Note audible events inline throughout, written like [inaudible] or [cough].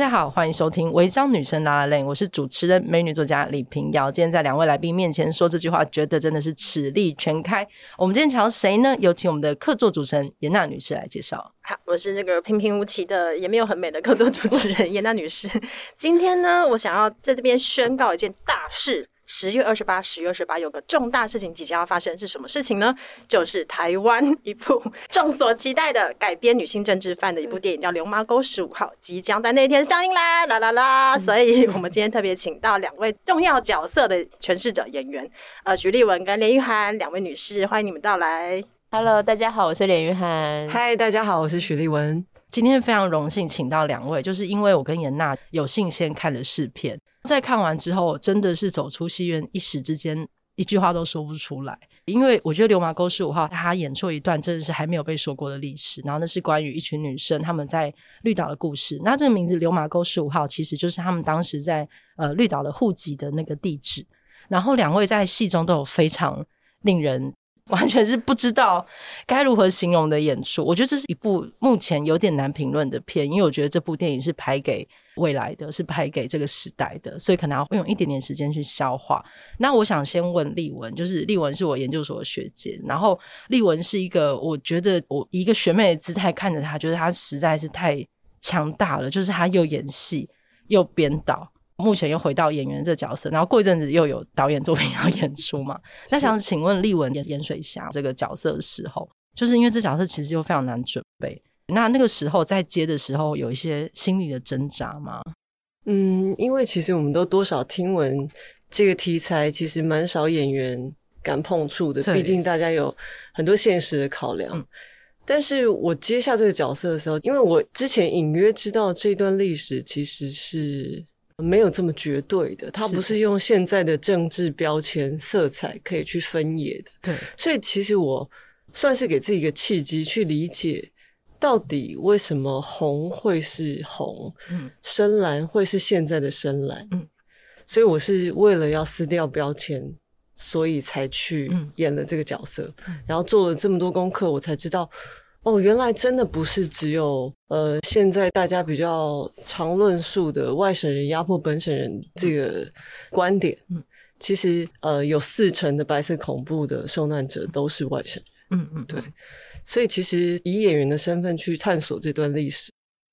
大家好，欢迎收听《违章女生拉拉链》，我是主持人美女作家李平瑶。今天在两位来宾面前说这句话，觉得真的是齿力全开。我们今天请到谁呢？有请我们的客座主持人严娜女士来介绍。好，我是这个平平无奇的，也没有很美的客座主持人严娜女士。[laughs] 今天呢，我想要在这边宣告一件大事。十月二十八，十月二十八有个重大事情即将要发生，是什么事情呢？就是台湾 [laughs] 一部众所期待的改编女性政治犯的一部电影，叫《流麻沟十五号》，即将在那天上映啦！啦啦啦！所以我们今天特别请到两位重要角色的诠释者演员，呃，许丽文跟连玉涵两位女士，欢迎你们到来。Hello，大家好，我是连玉涵。Hi，大家好，我是许丽文。今天非常荣幸请到两位，就是因为我跟颜娜有幸先看了试片。在看完之后，真的是走出戏院，一时之间一句话都说不出来。因为我觉得《流马沟十五号》他演出一段真的是还没有被说过的历史，然后那是关于一群女生她们在绿岛的故事。那这个名字《流马沟十五号》其实就是他们当时在呃绿岛的户籍的那个地址。然后两位在戏中都有非常令人。完全是不知道该如何形容的演出。我觉得这是一部目前有点难评论的片，因为我觉得这部电影是拍给未来的，是拍给这个时代的，所以可能要用一点点时间去消化。那我想先问丽文，就是丽文是我研究所的学姐，然后丽文是一个，我觉得我以一个学妹的姿态看着她，觉得她实在是太强大了，就是她又演戏又编导。目前又回到演员这角色，然后过一阵子又有导演作品要 [laughs] 演出嘛？那想请问丽文演盐水侠这个角色的时候，就是因为这角色其实又非常难准备，那那个时候在接的时候有一些心理的挣扎吗？嗯，因为其实我们都多少听闻这个题材，其实蛮少演员敢碰触的，毕竟大家有很多现实的考量。嗯、但是我接下这个角色的时候，因为我之前隐约知道这段历史其实是。没有这么绝对的，它不是用现在的政治标签色彩可以去分野的。对，所以其实我算是给自己一个契机，去理解到底为什么红会是红，嗯，深蓝会是现在的深蓝，嗯，所以我是为了要撕掉标签，所以才去演了这个角色，嗯，然后做了这么多功课，我才知道。哦，原来真的不是只有呃，现在大家比较常论述的外省人压迫本省人这个观点。嗯，其实呃，有四成的白色恐怖的受难者都是外省人。嗯嗯，对。所以其实以演员的身份去探索这段历史，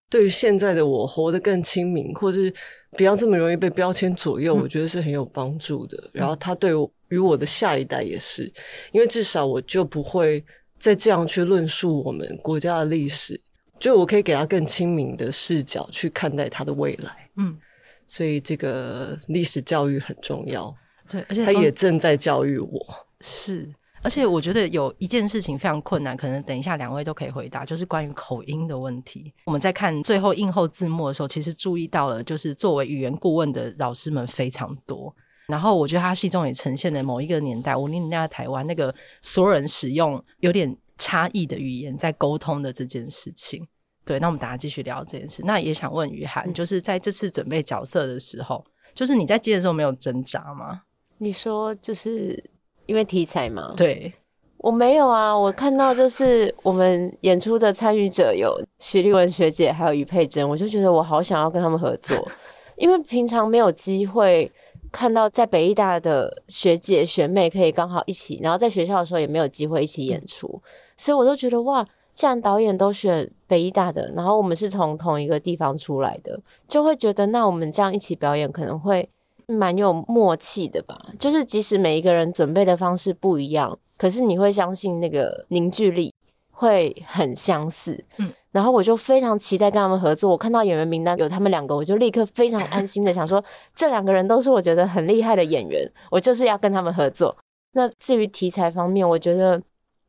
对于现在的我活得更亲民，或是不要这么容易被标签左右，我觉得是很有帮助的。然后他对于我的下一代也是，因为至少我就不会。再这样去论述我们国家的历史，就我可以给他更亲民的视角去看待他的未来。嗯，所以这个历史教育很重要。对，而且他也正在教育我。是，而且我觉得有一件事情非常困难，可能等一下两位都可以回答，就是关于口音的问题。我们在看最后映后字幕的时候，其实注意到了，就是作为语言顾问的老师们非常多。然后我觉得他戏中也呈现了某一个年代，五零年代的台湾那个所有人使用有点差异的语言在沟通的这件事情。对，那我们大家继续聊这件事。那也想问于涵，就是在这次准备角色的时候，就是你在接的时候没有挣扎吗？你说就是因为题材吗？对，我没有啊。我看到就是我们演出的参与者有徐丽文学姐，还有于佩珍，我就觉得我好想要跟他们合作，[laughs] 因为平常没有机会。看到在北艺大的学姐学妹可以刚好一起，然后在学校的时候也没有机会一起演出，所以我都觉得哇，既然导演都选北艺大的，然后我们是从同一个地方出来的，就会觉得那我们这样一起表演可能会蛮有默契的吧。就是即使每一个人准备的方式不一样，可是你会相信那个凝聚力会很相似。嗯。然后我就非常期待跟他们合作。我看到演员名单有他们两个，我就立刻非常安心的想说，这两个人都是我觉得很厉害的演员，我就是要跟他们合作。那至于题材方面，我觉得，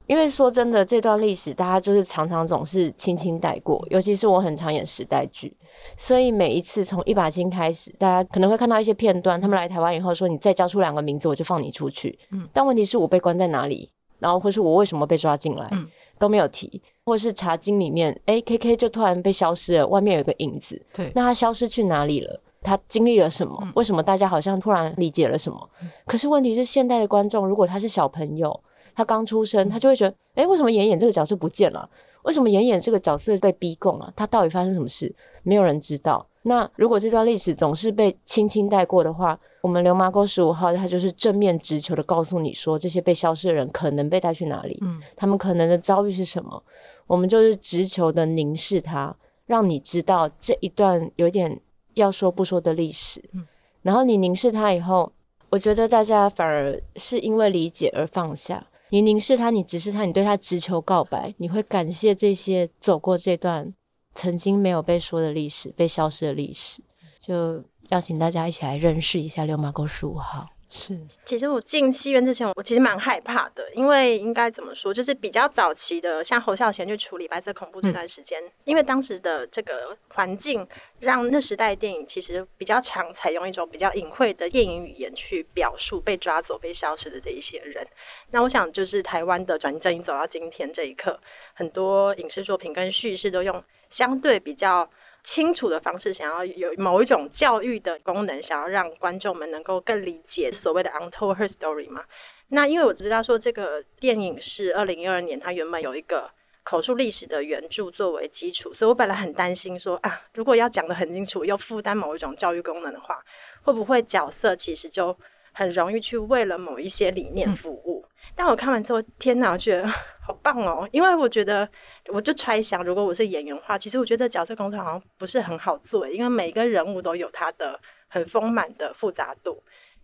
因为说真的，这段历史大家就是常常总是轻轻带过，尤其是我很常演时代剧，所以每一次从一把青开始，大家可能会看到一些片段，他们来台湾以后说，你再交出两个名字，我就放你出去。嗯，但问题是我被关在哪里，然后或是我为什么被抓进来？嗯。都没有提，或者是茶经里面，哎，K K 就突然被消失了，外面有个影子。对，那他消失去哪里了？他经历了什么？嗯、为什么大家好像突然理解了什么？嗯、可是问题是，现代的观众如果他是小朋友，他刚出生，他就会觉得，哎，为什么演演这个角色不见了？为什么演演这个角色被逼供了？他到底发生什么事？没有人知道。那如果这段历史总是被轻轻带过的话，我们流麻沟十五号它就是正面直球的告诉你说，这些被消失的人可能被带去哪里，嗯，他们可能的遭遇是什么，我们就是直球的凝视它，让你知道这一段有点要说不说的历史，嗯，然后你凝视它以后，我觉得大家反而是因为理解而放下。你凝视他，你直视他，你对他直求告白，你会感谢这些走过这段曾经没有被说的历史、被消失的历史。就邀请大家一起来认识一下六马沟十五号。是，其实我进戏院之前，我其实蛮害怕的，因为应该怎么说，就是比较早期的，像侯孝贤去处理白色恐怖这段时间，嗯、因为当时的这个环境，让那时代电影其实比较常采用一种比较隐晦的电影语言去表述被抓走、被消失的这一些人。那我想，就是台湾的转型正义走到今天这一刻，很多影视作品跟叙事都用相对比较。清楚的方式，想要有某一种教育的功能，想要让观众们能够更理解所谓的 untold her story 嘛。那因为我知道说这个电影是二零一二年，它原本有一个口述历史的原著作为基础，所以我本来很担心说啊，如果要讲得很清楚，又负担某一种教育功能的话，会不会角色其实就很容易去为了某一些理念服务？嗯但我看完之后，天哪，我觉得 [laughs] 好棒哦！因为我觉得，我就揣想，如果我是演员的话，其实我觉得角色工作好像不是很好做，因为每一个人物都有他的很丰满的复杂度。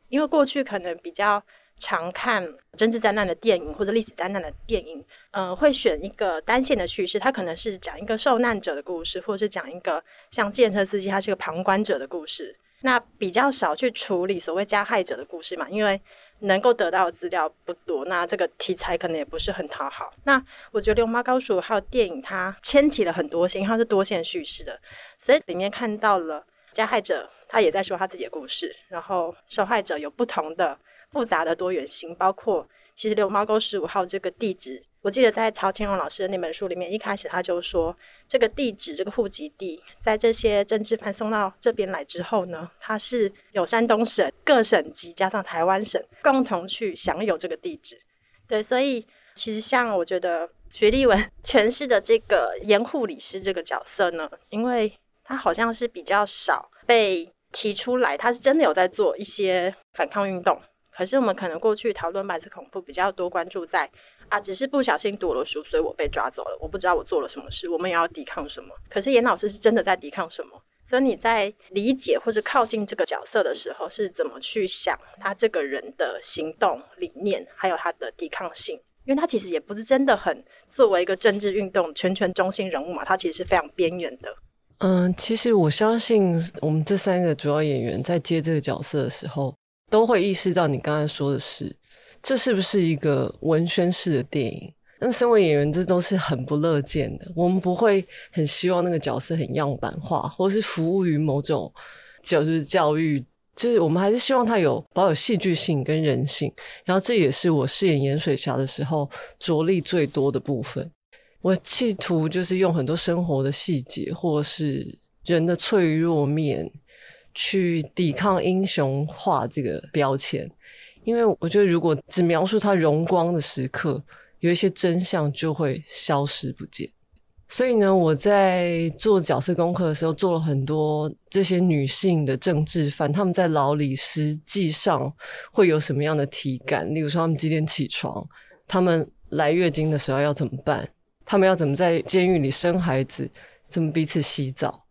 因为过去可能比较常看政治灾难的电影或者历史灾难的电影，呃，会选一个单线的叙事，他可能是讲一个受难者的故事，或者是讲一个像计程车司机，他是个旁观者的故事。那比较少去处理所谓加害者的故事嘛，因为。能够得到的资料不多，那这个题材可能也不是很讨好。那我觉得《流氓高手》还有》电影它牵起了很多线，它是多线叙事的，所以里面看到了加害者他也在说他自己的故事，然后受害者有不同的复杂的多元性，包括其实《流麻沟十五号》这个地址。我记得在曹清荣老师的那本书里面，一开始他就说，这个地址、这个户籍地，在这些政治犯送到这边来之后呢，他是有山东省各省级加上台湾省共同去享有这个地址。对，所以其实像我觉得许立文 [laughs] 诠释的这个严护理师这个角色呢，因为他好像是比较少被提出来，他是真的有在做一些反抗运动。可是我们可能过去讨论白色恐怖比较多，关注在啊，只是不小心读了书，所以我被抓走了。我不知道我做了什么事，我们也要抵抗什么。可是严老师是真的在抵抗什么？所以你在理解或者靠近这个角色的时候，是怎么去想他这个人的行动理念，还有他的抵抗性？因为他其实也不是真的很作为一个政治运动全权中心人物嘛，他其实是非常边缘的。嗯，其实我相信我们这三个主要演员在接这个角色的时候。都会意识到你刚才说的是，这是不是一个文宣式的电影？那身为演员，这都是很不乐见的。我们不会很希望那个角色很样板化，或是服务于某种就是教育，就是我们还是希望他有保有戏剧性跟人性。然后这也是我饰演盐水侠的时候着力最多的部分。我企图就是用很多生活的细节，或是人的脆弱面。去抵抗英雄化这个标签，因为我觉得如果只描述他荣光的时刻，有一些真相就会消失不见。所以呢，我在做角色功课的时候，做了很多这些女性的政治犯，他们在牢里实际上会有什么样的体感？例如说，他们几点起床？他们来月经的时候要怎么办？他们要怎么在监狱里生孩子？怎么彼此洗澡？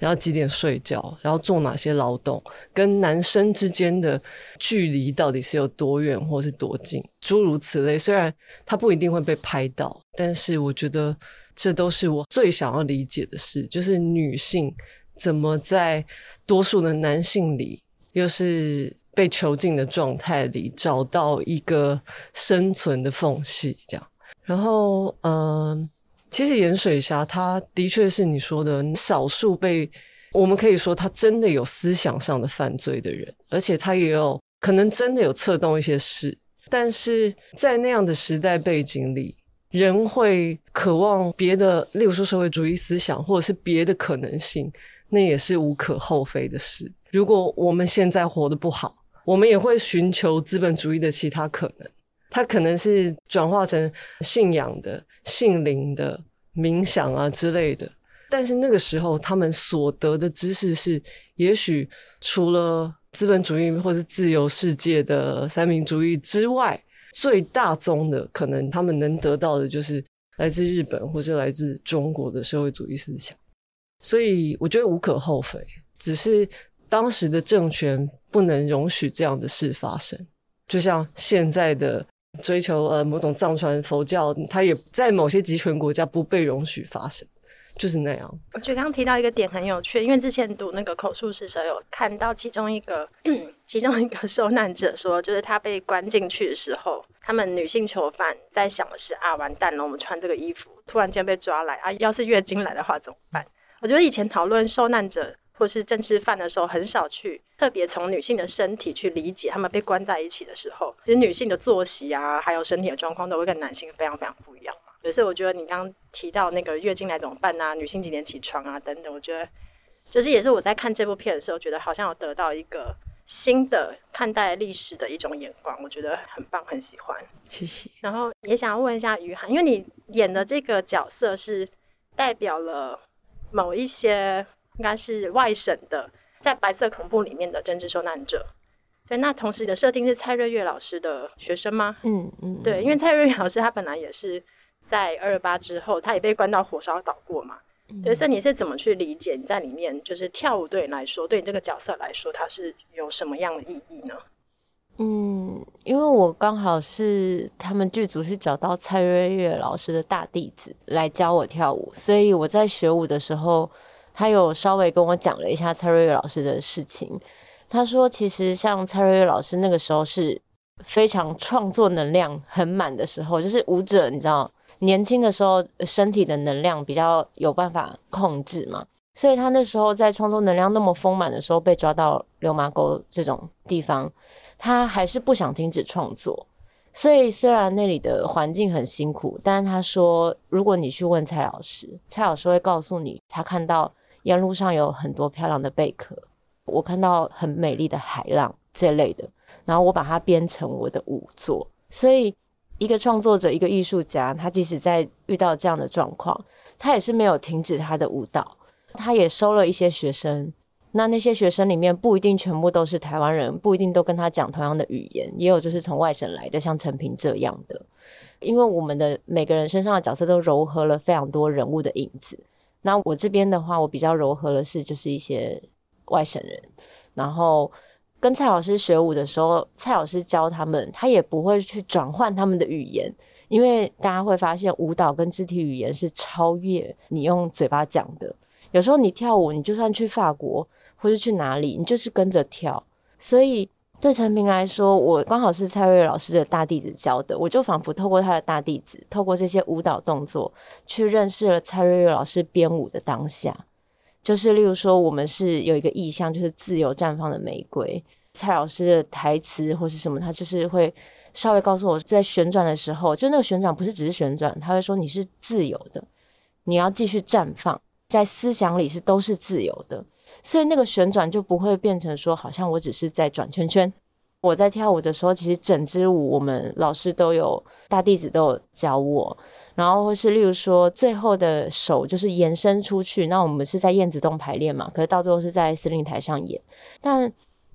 然后几点睡觉？然后做哪些劳动？跟男生之间的距离到底是有多远，或是多近？诸如此类。虽然他不一定会被拍到，但是我觉得这都是我最想要理解的事，就是女性怎么在多数的男性里，又是被囚禁的状态里，找到一个生存的缝隙，这样。然后，嗯、其实盐水侠他的确是你说的少数被我们可以说他真的有思想上的犯罪的人，而且他也有可能真的有策动一些事，但是在那样的时代背景里，人会渴望别的，例如说社会主义思想或者是别的可能性，那也是无可厚非的事。如果我们现在活得不好，我们也会寻求资本主义的其他可能。它可能是转化成信仰的、性灵的、冥想啊之类的。但是那个时候他们所得的知识是，也许除了资本主义或是自由世界的三民主义之外，最大宗的可能他们能得到的就是来自日本或是来自中国的社会主义思想。所以我觉得无可厚非，只是当时的政权不能容许这样的事发生。就像现在的追求呃某种藏传佛教，它也在某些集权国家不被容许发生。就是那样。我觉得刚刚提到一个点很有趣，因为之前读那个口述史时候有看到其中一个，其中一个受难者说，就是他被关进去的时候，他们女性囚犯在想的是啊，完蛋了，我们穿这个衣服，突然间被抓来啊，要是月经来的话怎么办？我觉得以前讨论受难者或是政治犯的时候，很少去特别从女性的身体去理解他们被关在一起的时候，其实女性的作息啊，还有身体的状况都会跟男性非常非常不一样嘛。所以我觉得你刚刚提到那个月经来怎么办啊，女性几点起床啊等等，我觉得就是也是我在看这部片的时候，觉得好像有得到一个新的看待历史的一种眼光，我觉得很棒，很喜欢。谢谢。然后也想要问一下于涵，因为你演的这个角色是代表了某一些应该是外省的，在白色恐怖里面的政治受难者。对，那同时你的设定是蔡瑞月老师的学生吗？嗯嗯。对，因为蔡瑞月老师他本来也是。在二二八之后，他也被关到火烧岛过嘛？嗯、对，所以你是怎么去理解你在里面，就是跳舞对你来说，对你这个角色来说，它是有什么样的意义呢？嗯，因为我刚好是他们剧组去找到蔡瑞月老师的大弟子来教我跳舞，所以我在学舞的时候，他有稍微跟我讲了一下蔡瑞月老师的事情。他说，其实像蔡瑞月老师那个时候是非常创作能量很满的时候，就是舞者，你知道。年轻的时候，身体的能量比较有办法控制嘛，所以他那时候在创作能量那么丰满的时候，被抓到流麻沟这种地方，他还是不想停止创作。所以虽然那里的环境很辛苦，但是他说，如果你去问蔡老师，蔡老师会告诉你，他看到沿路上有很多漂亮的贝壳，我看到很美丽的海浪这类的，然后我把它编成我的舞作，所以。一个创作者，一个艺术家，他即使在遇到这样的状况，他也是没有停止他的舞蹈，他也收了一些学生。那那些学生里面不一定全部都是台湾人，不一定都跟他讲同样的语言，也有就是从外省来的，像陈平这样的。因为我们的每个人身上的角色都糅合了非常多人物的影子。那我这边的话，我比较柔和的是就是一些外省人，然后。跟蔡老师学舞的时候，蔡老师教他们，他也不会去转换他们的语言，因为大家会发现舞蹈跟肢体语言是超越你用嘴巴讲的。有时候你跳舞，你就算去法国或是去哪里，你就是跟着跳。所以对陈平来说，我刚好是蔡瑞老师的大弟子教的，我就仿佛透过他的大弟子，透过这些舞蹈动作，去认识了蔡瑞老师编舞的当下。就是，例如说，我们是有一个意象，就是自由绽放的玫瑰。蔡老师的台词或是什么，他就是会稍微告诉我，在旋转的时候，就那个旋转不是只是旋转，他会说你是自由的，你要继续绽放，在思想里是都是自由的，所以那个旋转就不会变成说，好像我只是在转圈圈。我在跳舞的时候，其实整支舞我们老师都有，大弟子都有教我。然后或是例如说，最后的手就是延伸出去。那我们是在燕子洞排练嘛，可是到最后是在司令台上演。但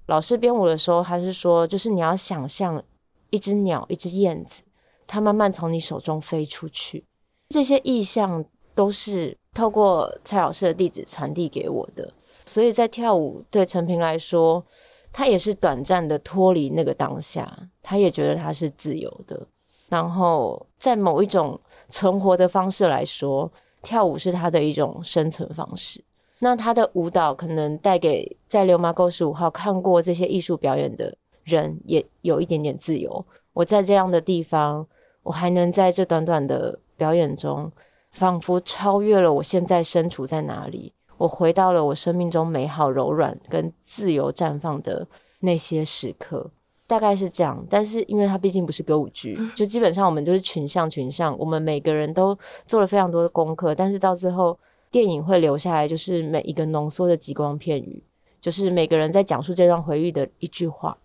老师编舞的时候，他是说，就是你要想象一只鸟，一只燕子，它慢慢从你手中飞出去。这些意象都是透过蔡老师的弟子传递给我的。所以在跳舞对陈平来说。他也是短暂的脱离那个当下，他也觉得他是自由的。然后在某一种存活的方式来说，跳舞是他的一种生存方式。那他的舞蹈可能带给在流麻沟十五号看过这些艺术表演的人，也有一点点自由。我在这样的地方，我还能在这短短的表演中，仿佛超越了我现在身处在哪里。我回到了我生命中美好、柔软跟自由绽放的那些时刻，大概是这样。但是因为它毕竟不是歌舞剧，就基本上我们就是群像群像，我们每个人都做了非常多的功课。但是到最后，电影会留下来，就是每一个浓缩的极光片语，就是每个人在讲述这段回忆的一句话。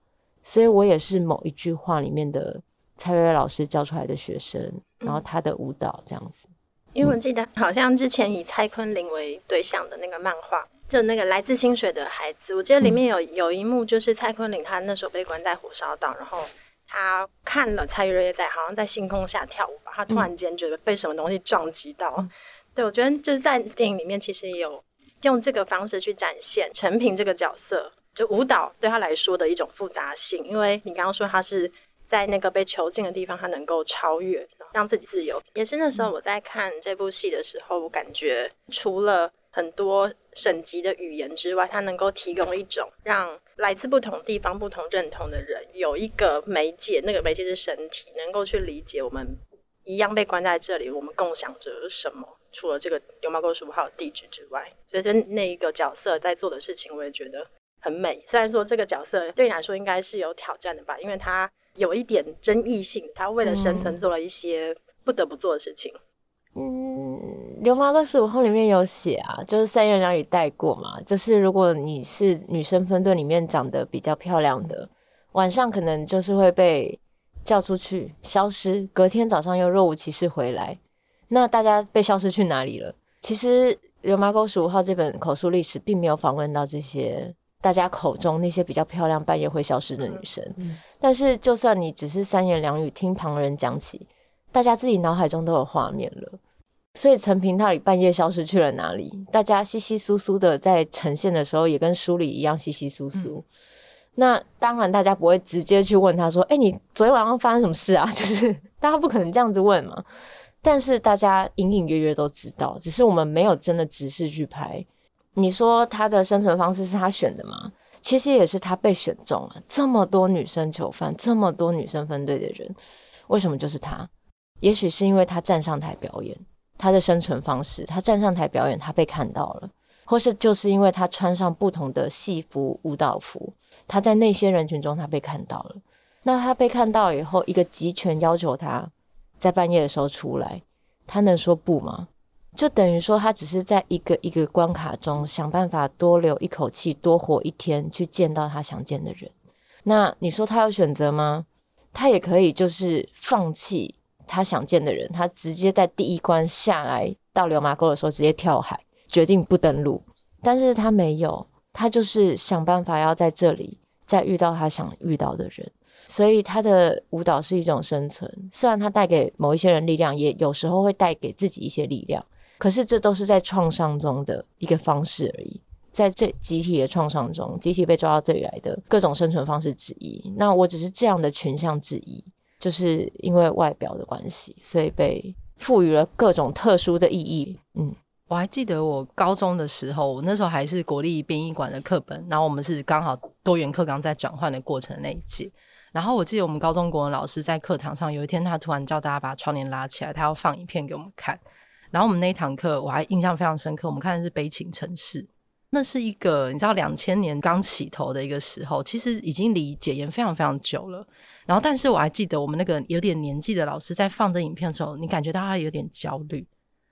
所以我也是某一句话里面的蔡瑞瑞老师教出来的学生，然后他的舞蹈这样子。因为我记得好像之前以蔡坤林为对象的那个漫画，就那个来自清水的孩子，我记得里面有有一幕就是蔡坤林他那时候被关在火烧岛，然后他看了蔡玉瑞在好像在星空下跳舞吧，他突然间觉得被什么东西撞击到。嗯、对，我觉得就是在电影里面其实也有用这个方式去展现陈平这个角色，就舞蹈对他来说的一种复杂性，因为你刚刚说他是在那个被囚禁的地方，他能够超越。让自己自由，也是那时候我在看这部戏的时候，我感觉除了很多省级的语言之外，它能够提供一种让来自不同地方、不同认同的人有一个媒介，那个媒介是身体，能够去理解我们一样被关在这里，我们共享着什么？除了这个流麻沟十五号的地址之外，所以就那一个角色在做的事情，我也觉得很美。虽然说这个角色对你来说应该是有挑战的吧，因为他。有一点争议性，他为了生存做了一些不得不做的事情。嗯，《流麻哥十五号》里面有写啊，就是三言两语带过嘛，就是如果你是女生分队里面长得比较漂亮的，晚上可能就是会被叫出去消失，隔天早上又若无其事回来。那大家被消失去哪里了？其实《流麻沟十五号》这本口述历史并没有访问到这些。大家口中那些比较漂亮、半夜会消失的女生，嗯，但是就算你只是三言两语听旁人讲起，大家自己脑海中都有画面了。所以陈平到底半夜消失去了哪里？大家稀稀疏疏的在呈现的时候，也跟书里一样稀稀疏疏。嗯、那当然，大家不会直接去问他说：“哎、欸，你昨天晚上发生什么事啊？” [laughs] 就是大家不可能这样子问嘛。但是大家隐隐约约都知道，只是我们没有真的直视去拍。你说他的生存方式是他选的吗？其实也是他被选中了。这么多女生囚犯，这么多女生分队的人，为什么就是他？也许是因为他站上台表演，他的生存方式，他站上台表演，他被看到了，或是就是因为他穿上不同的戏服、舞蹈服，他在那些人群中他被看到了。那他被看到以后，一个集权要求他在半夜的时候出来，他能说不吗？就等于说，他只是在一个一个关卡中想办法多留一口气，多活一天，去见到他想见的人。那你说他有选择吗？他也可以就是放弃他想见的人，他直接在第一关下来到流麻沟的时候直接跳海，决定不登陆。但是他没有，他就是想办法要在这里再遇到他想遇到的人。所以他的舞蹈是一种生存，虽然他带给某一些人力量，也有时候会带给自己一些力量。可是这都是在创伤中的一个方式而已，在这集体的创伤中，集体被抓到这里来的各种生存方式之一。那我只是这样的群像之一，就是因为外表的关系，所以被赋予了各种特殊的意义。嗯，我还记得我高中的时候，我那时候还是国立殡仪馆的课本，然后我们是刚好多元课纲在转换的过程那一届。然后我记得我们高中国文老师在课堂上有一天，他突然叫大家把窗帘拉起来，他要放影片给我们看。然后我们那一堂课我还印象非常深刻，我们看的是《悲情城市》，那是一个你知道两千年刚起头的一个时候，其实已经离解严非常非常久了。然后，但是我还记得我们那个有点年纪的老师在放这影片的时候，你感觉到他有点焦虑，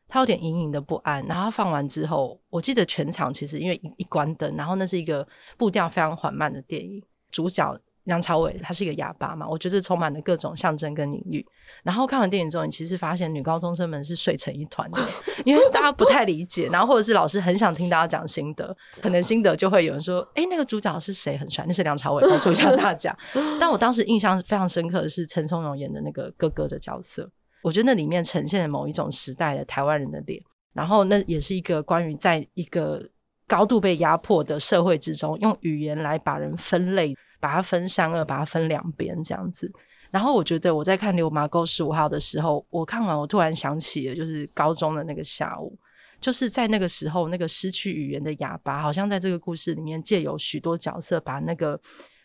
他有点隐隐的不安。然后他放完之后，我记得全场其实因为一关灯，然后那是一个步调非常缓慢的电影，主角。梁朝伟他是一个哑巴嘛，我觉得充满了各种象征跟隐喻。然后看完电影之后，你其实发现女高中生们是睡成一团的，因为大家不太理解，然后或者是老师很想听大家讲心得，可能心得就会有人说：“哎、欸，那个主角是谁？很帅，那是梁朝伟。”他说向大家。[laughs] 但我当时印象非常深刻的是陈松勇演的那个哥哥的角色，我觉得那里面呈现了某一种时代的台湾人的脸，然后那也是一个关于在一个高度被压迫的社会之中，用语言来把人分类。把它分善恶，把它分两边这样子。然后我觉得我在看《流麻沟十五号》的时候，我看完我突然想起了，就是高中的那个下午，就是在那个时候，那个失去语言的哑巴，好像在这个故事里面借由许多角色，把那个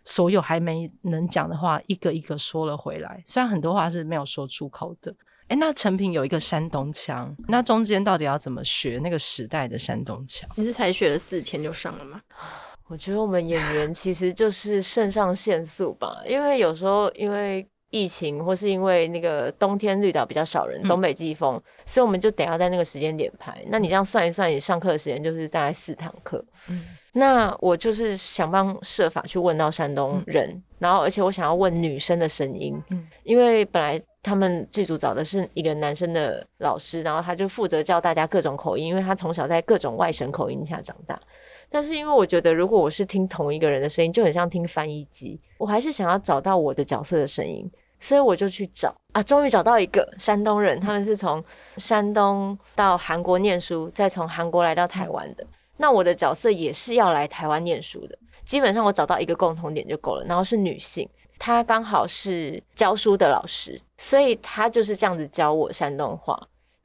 所有还没能讲的话一个一个说了回来。虽然很多话是没有说出口的。诶，那成品有一个山东腔，那中间到底要怎么学那个时代的山东腔？你是才学了四天就上了吗？[sighs] [laughs] 我觉得我们演员其实就是肾上腺素吧，因为有时候因为疫情，或是因为那个冬天绿岛比较少人，东北季风，嗯、所以我们就得要在那个时间点拍。那你这样算一算，你上课的时间就是大概四堂课。嗯，那我就是想方设法去问到山东人，嗯、然后而且我想要问女生的声音，嗯，因为本来他们剧组找的是一个男生的老师，然后他就负责教大家各种口音，因为他从小在各种外省口音下长大。但是因为我觉得，如果我是听同一个人的声音，就很像听翻译机。我还是想要找到我的角色的声音，所以我就去找啊，终于找到一个山东人，他们是从山东到韩国念书，再从韩国来到台湾的。那我的角色也是要来台湾念书的。基本上我找到一个共同点就够了，然后是女性，她刚好是教书的老师，所以她就是这样子教我山东话。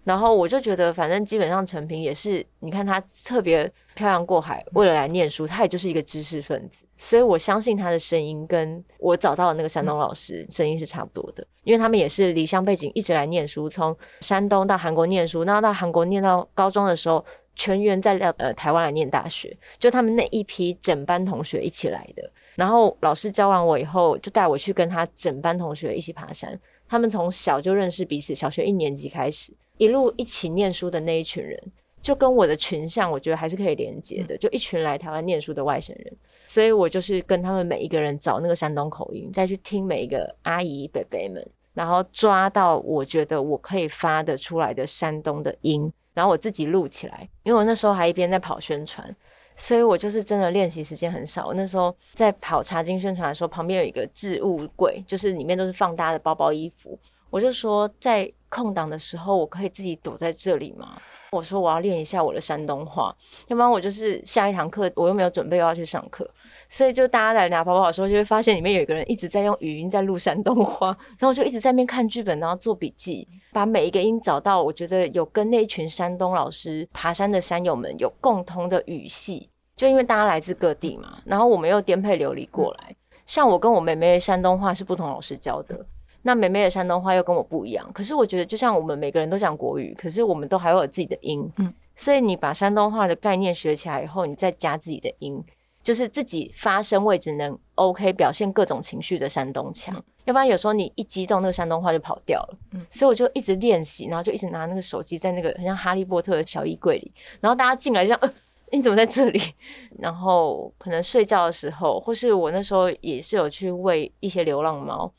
然后我就觉得，反正基本上陈平也是，你看他特别漂洋过海，为了来念书，他也就是一个知识分子，所以我相信他的声音跟我找到的那个山东老师声音是差不多的，因为他们也是离乡背景一直来念书，从山东到韩国念书，然后到韩国念到高中的时候，全员在呃台湾来念大学，就他们那一批整班同学一起来的。然后老师教完我以后，就带我去跟他整班同学一起爬山，他们从小就认识彼此，小学一年级开始。一路一起念书的那一群人，就跟我的群像，我觉得还是可以连接的。就一群来台湾念书的外省人，所以我就是跟他们每一个人找那个山东口音，再去听每一个阿姨伯伯们，然后抓到我觉得我可以发得出来的山东的音，然后我自己录起来。因为我那时候还一边在跑宣传，所以我就是真的练习时间很少。我那时候在跑茶经宣传的时候，旁边有一个置物柜，就是里面都是放大家的包包、衣服。我就说，在空档的时候，我可以自己躲在这里吗？我说我要练一下我的山东话，要不然我就是下一堂课我又没有准备要去上课，所以就大家来拿包包的时候，就会发现里面有一个人一直在用语音在录山东话，然后我就一直在那边看剧本，然后做笔记，把每一个音找到，我觉得有跟那一群山东老师爬山的山友们有共同的语系，就因为大家来自各地嘛，然后我们又颠沛流离过来，像我跟我妹妹山东话是不同老师教的。那妹妹的山东话又跟我不一样，可是我觉得就像我们每个人都讲国语，可是我们都还会有自己的音，嗯，所以你把山东话的概念学起来以后，你再加自己的音，就是自己发声位置能 OK 表现各种情绪的山东腔，嗯，要不然有时候你一激动，那个山东话就跑掉了，嗯，所以我就一直练习，然后就一直拿那个手机在那个很像哈利波特的小衣柜里，然后大家进来就像，呃，你怎么在这里？[laughs] 然后可能睡觉的时候，或是我那时候也是有去喂一些流浪猫。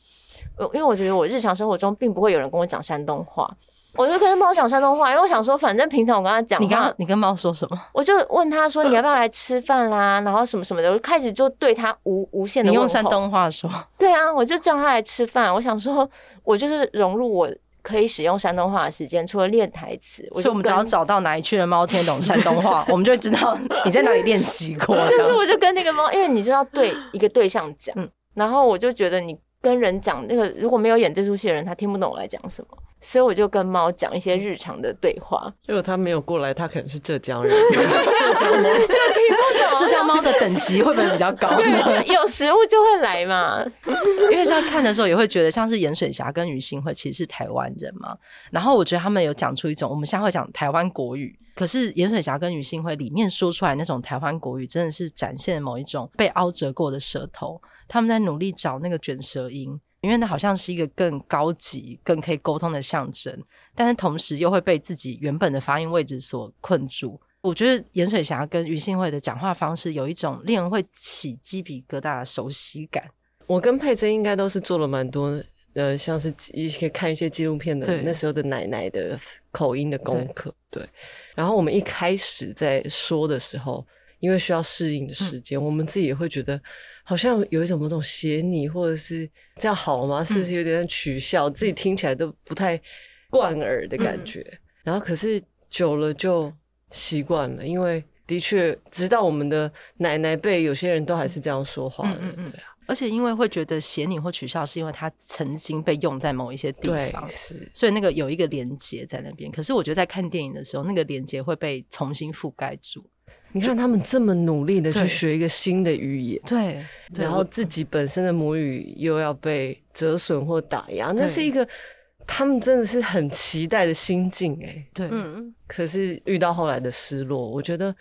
因为我觉得我日常生活中并不会有人跟我讲山东话，我就跟猫讲山东话，因为我想说，反正平常我跟他讲，你刚你跟猫说什么？[laughs] 我就问他说，你要不要来吃饭啦？然后什么什么的，我就开始就对他无无限的。你用山东话说？对啊，我就叫他来吃饭。我想说，我就是融入我可以使用山东话的时间，除了练台词，所以我们只要找到哪一区的猫听懂山东话，我们就会知道你在哪里练习过。[laughs] 就是我就跟那个猫，因为你就要对一个对象讲，嗯，然后我就觉得你。跟人讲那个如果没有演这出戏的人，他听不懂我来讲什么，所以我就跟猫讲一些日常的对话。如果他没有过来，他可能是浙江人，[laughs] 浙江猫就听不懂。浙江猫的等级会不会比较高？就有食物就会来嘛。因为在看的时候也会觉得，像是盐水侠跟于幸会其实是台湾人嘛。然后我觉得他们有讲出一种，我们现在会讲台湾国语，可是盐水侠跟于幸会里面说出来那种台湾国语，真的是展现某一种被凹折过的舌头。他们在努力找那个卷舌音，因为那好像是一个更高级、更可以沟通的象征，但是同时又会被自己原本的发音位置所困住。我觉得盐水霞跟于信惠的讲话方式有一种令人会起鸡皮疙瘩的熟悉感。我跟佩珍应该都是做了蛮多，呃，像是一些看一些纪录片的那时候的奶奶的口音的功课。对，对，然后我们一开始在说的时候，因为需要适应的时间，嗯，我们自己也会觉得。好像有一种某种写你，或者是这样好吗？是不是有点取笑？嗯、自己听起来都不太贯耳的感觉。嗯、然后可是久了就习惯了，因为的确，直到我们的奶奶辈，有些人都还是这样说话的。对啊。而且因为会觉得写你或取笑，是因为它曾经被用在某一些地方，是，所以那个有一个连接在那边。可是我觉得在看电影的时候，那个连接会被重新覆盖住。你看他们这么努力的去学一个新的语言，对，对，然后自己本身的母语又要被折损或打压，那是一个他们真的是很期待的心境哎。对，嗯，可是遇到后来的失落，我觉得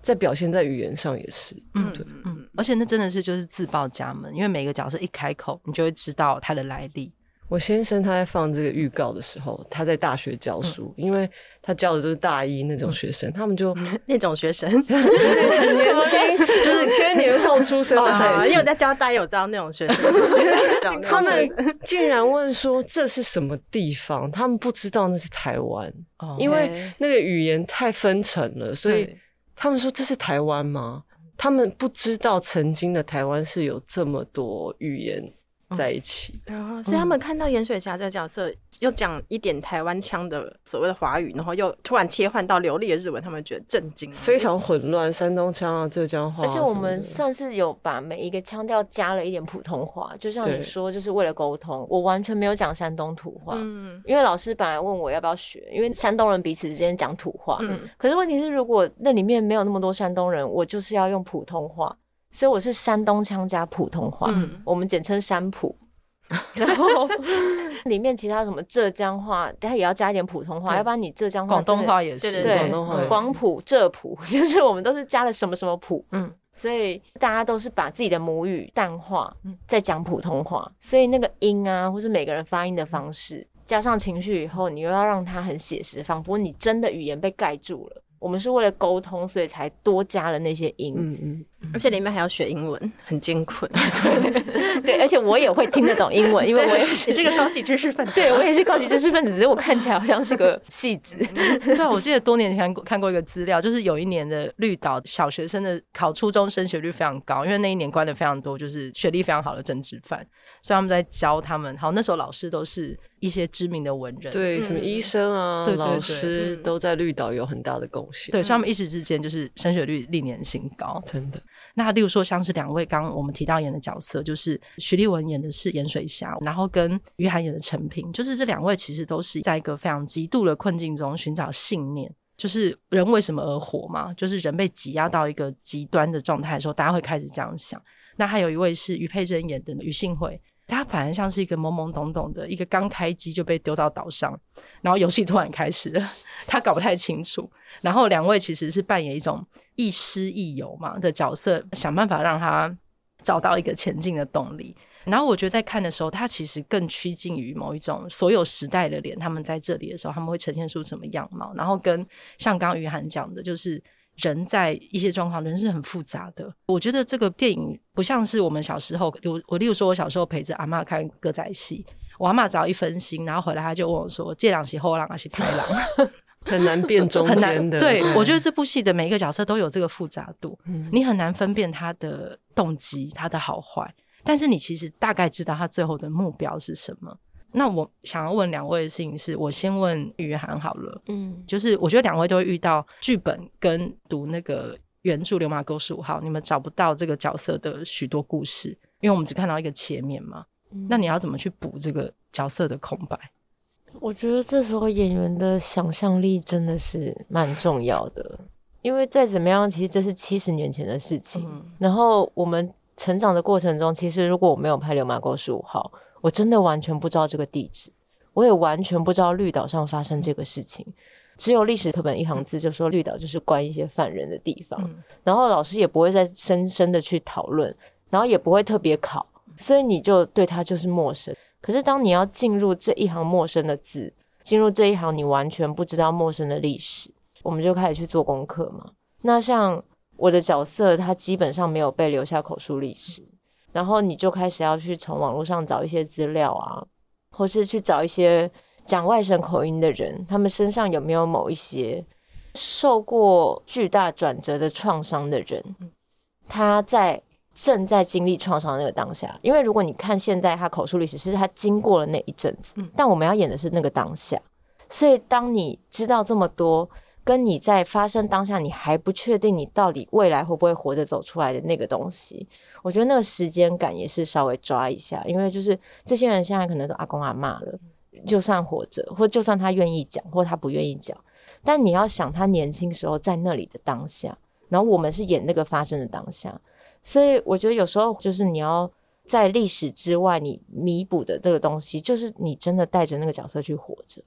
在表现在语言上也是，嗯，对，嗯，而且那真的是就是自报家门，因为每个角色一开口，你就会知道他的来历。我先生他在放这个预告的时候，他在大学教书，嗯、因为他教的都是大一那种学生，嗯、他们就 [laughs] 那种学生 [laughs] 就是很年轻，就是千 [laughs] 年后出生的。哦、对，因为我在教大一，我知道那种学生。他们竟然问说这是什么地方？他们不知道那是台湾，哦、因为那个语言太分层了，所以他们说这是台湾吗？他们不知道曾经的台湾是有这么多语言。在一起，嗯，所以他们看到盐水侠这个角色又讲一点台湾腔的所谓的华语，然后又突然切换到流利的日文，他们觉得震惊，非常混乱，山东腔啊，浙江话，而且我们算是有把每一个腔调加了一点普通话，就像你说，就是为了沟通，我完全没有讲山东土话，嗯，因为老师本来问我要不要学，因为山东人彼此之间讲土话，嗯，可是问题是如果那里面没有那么多山东人，我就是要用普通话。所以我是山东腔加普通话，嗯、我们简称山普。[laughs] 然后里面其他什么浙江话，大家也要加一点普通话，要不然你浙江话、广东话也是，对广东话、广普、浙普，[laughs] 就是我们都是加了什么什么普。嗯，所以大家都是把自己的母语淡化，在讲普通话，所以那个音啊，或是每个人发音的方式，加上情绪以后，你又要让它很写实，仿佛你真的语言被盖住了。我们是为了沟通，所以才多加了那些音。嗯嗯，而且里面还要学英文，很艰困。对 [laughs] 对，而且我也会听得懂英文，因为我也是这个高级知识分子。对，我也是高级知识分子，只是我看起来好像是个 [laughs] 戏子。对啊，我记得多年前看过一个资料，就是有一年的绿岛小学生的考初中升学率非常高，因为那一年关的非常多就是学历非常好的政治犯，所以他们在教他们。好，那时候老师都是。一些知名的文人，对，什么医生啊、嗯、老师都在绿岛有很大的贡献。对，所以他们一时之间就是升学率历年新高，真的。那例如说，像是两位刚刚我们提到演的角色，就是徐立文演的是盐水侠，然后跟于涵演的陈平，就是这两位其实都是在一个非常极度的困境中寻找信念，就是人为什么而活嘛？就是人被挤压到一个极端的状态的时候，大家会开始这样想。那还有一位是于佩珍演的于信惠。他反而像是一个懵懵懂懂的一个刚开机就被丢到岛上，然后游戏突然开始了，[laughs] 他搞不太清楚。然后两位其实是扮演一种亦师亦友嘛的角色，想办法让他找到一个前进的动力。然后我觉得在看的时候，他其实更趋近于某一种所有时代的脸，他们在这里的时候，他们会呈现出什么样貌？然后跟像刚刚于涵讲的，就是。人在一些状况，人是很复杂的。我觉得这个电影不像是我们小时候，我我例如说，我小时候陪着阿嬷看歌仔戏，我阿嬷只要一分心，然后回来他就问我说：“借两席后浪还是拍浪？” [laughs] 很难辨中间的。对，我觉得这部戏的每一个角色都有这个复杂度，嗯、你很难分辨他的动机、他的好坏，但是你其实大概知道他最后的目标是什么。那我想要问两位的事情是，我先问于涵好了，嗯，就是我觉得两位都会遇到剧本跟读那个原著《流麻沟十五号》，你们找不到这个角色的许多故事，因为我们只看到一个切面嘛。嗯、那你要怎么去补这个角色的空白？我觉得这时候演员的想象力真的是蛮重要的，因为再怎么样，其实这是七十年前的事情。嗯、然后我们成长的过程中，其实如果我没有拍《流麻沟十五号》。我真的完全不知道这个地址，我也完全不知道绿岛上发生这个事情，只有历史课本一行字就说绿岛就是关一些犯人的地方，嗯、然后老师也不会再深深的去讨论，然后也不会特别考，所以你就对它就是陌生。可是当你要进入这一行陌生的字，进入这一行你完全不知道陌生的历史，我们就开始去做功课嘛。那像我的角色，他基本上没有被留下口述历史。然后你就开始要去从网络上找一些资料啊，或是去找一些讲外省口音的人，他们身上有没有某一些受过巨大转折的创伤的人，他在正在经历创伤的那个当下。因为如果你看现在他口述历史，是他经过了那一阵子，但我们要演的是那个当下。所以当你知道这么多。跟你在发生当下，你还不确定你到底未来会不会活着走出来的那个东西，我觉得那个时间感也是稍微抓一下，因为就是这些人现在可能都阿公阿妈了，就算活着，或就算他愿意讲，或他不愿意讲，但你要想他年轻时候在那里的当下，然后我们是演那个发生的当下，所以我觉得有时候就是你要在历史之外，你弥补的这个东西，就是你真的带着那个角色去活着。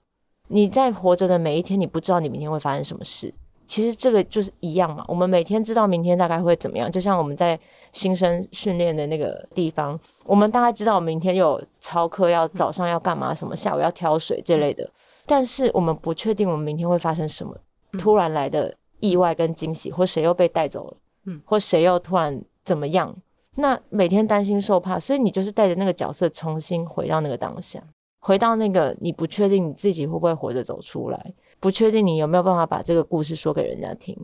你在活着的每一天，你不知道你明天会发生什么事，其实这个就是一样嘛。我们每天知道明天大概会怎么样，就像我们在新生训练的那个地方，我们大概知道明天有操课，要早上要干嘛，什么下午要挑水这类的。但是我们不确定我们明天会发生什么突然来的意外跟惊喜，或谁又被带走了，嗯，或谁又突然怎么样。那每天担心受怕，所以你就是带着那个角色重新回到那个当下，回到那个你不确定你自己会不会活着走出来，不确定你有没有办法把这个故事说给人家听，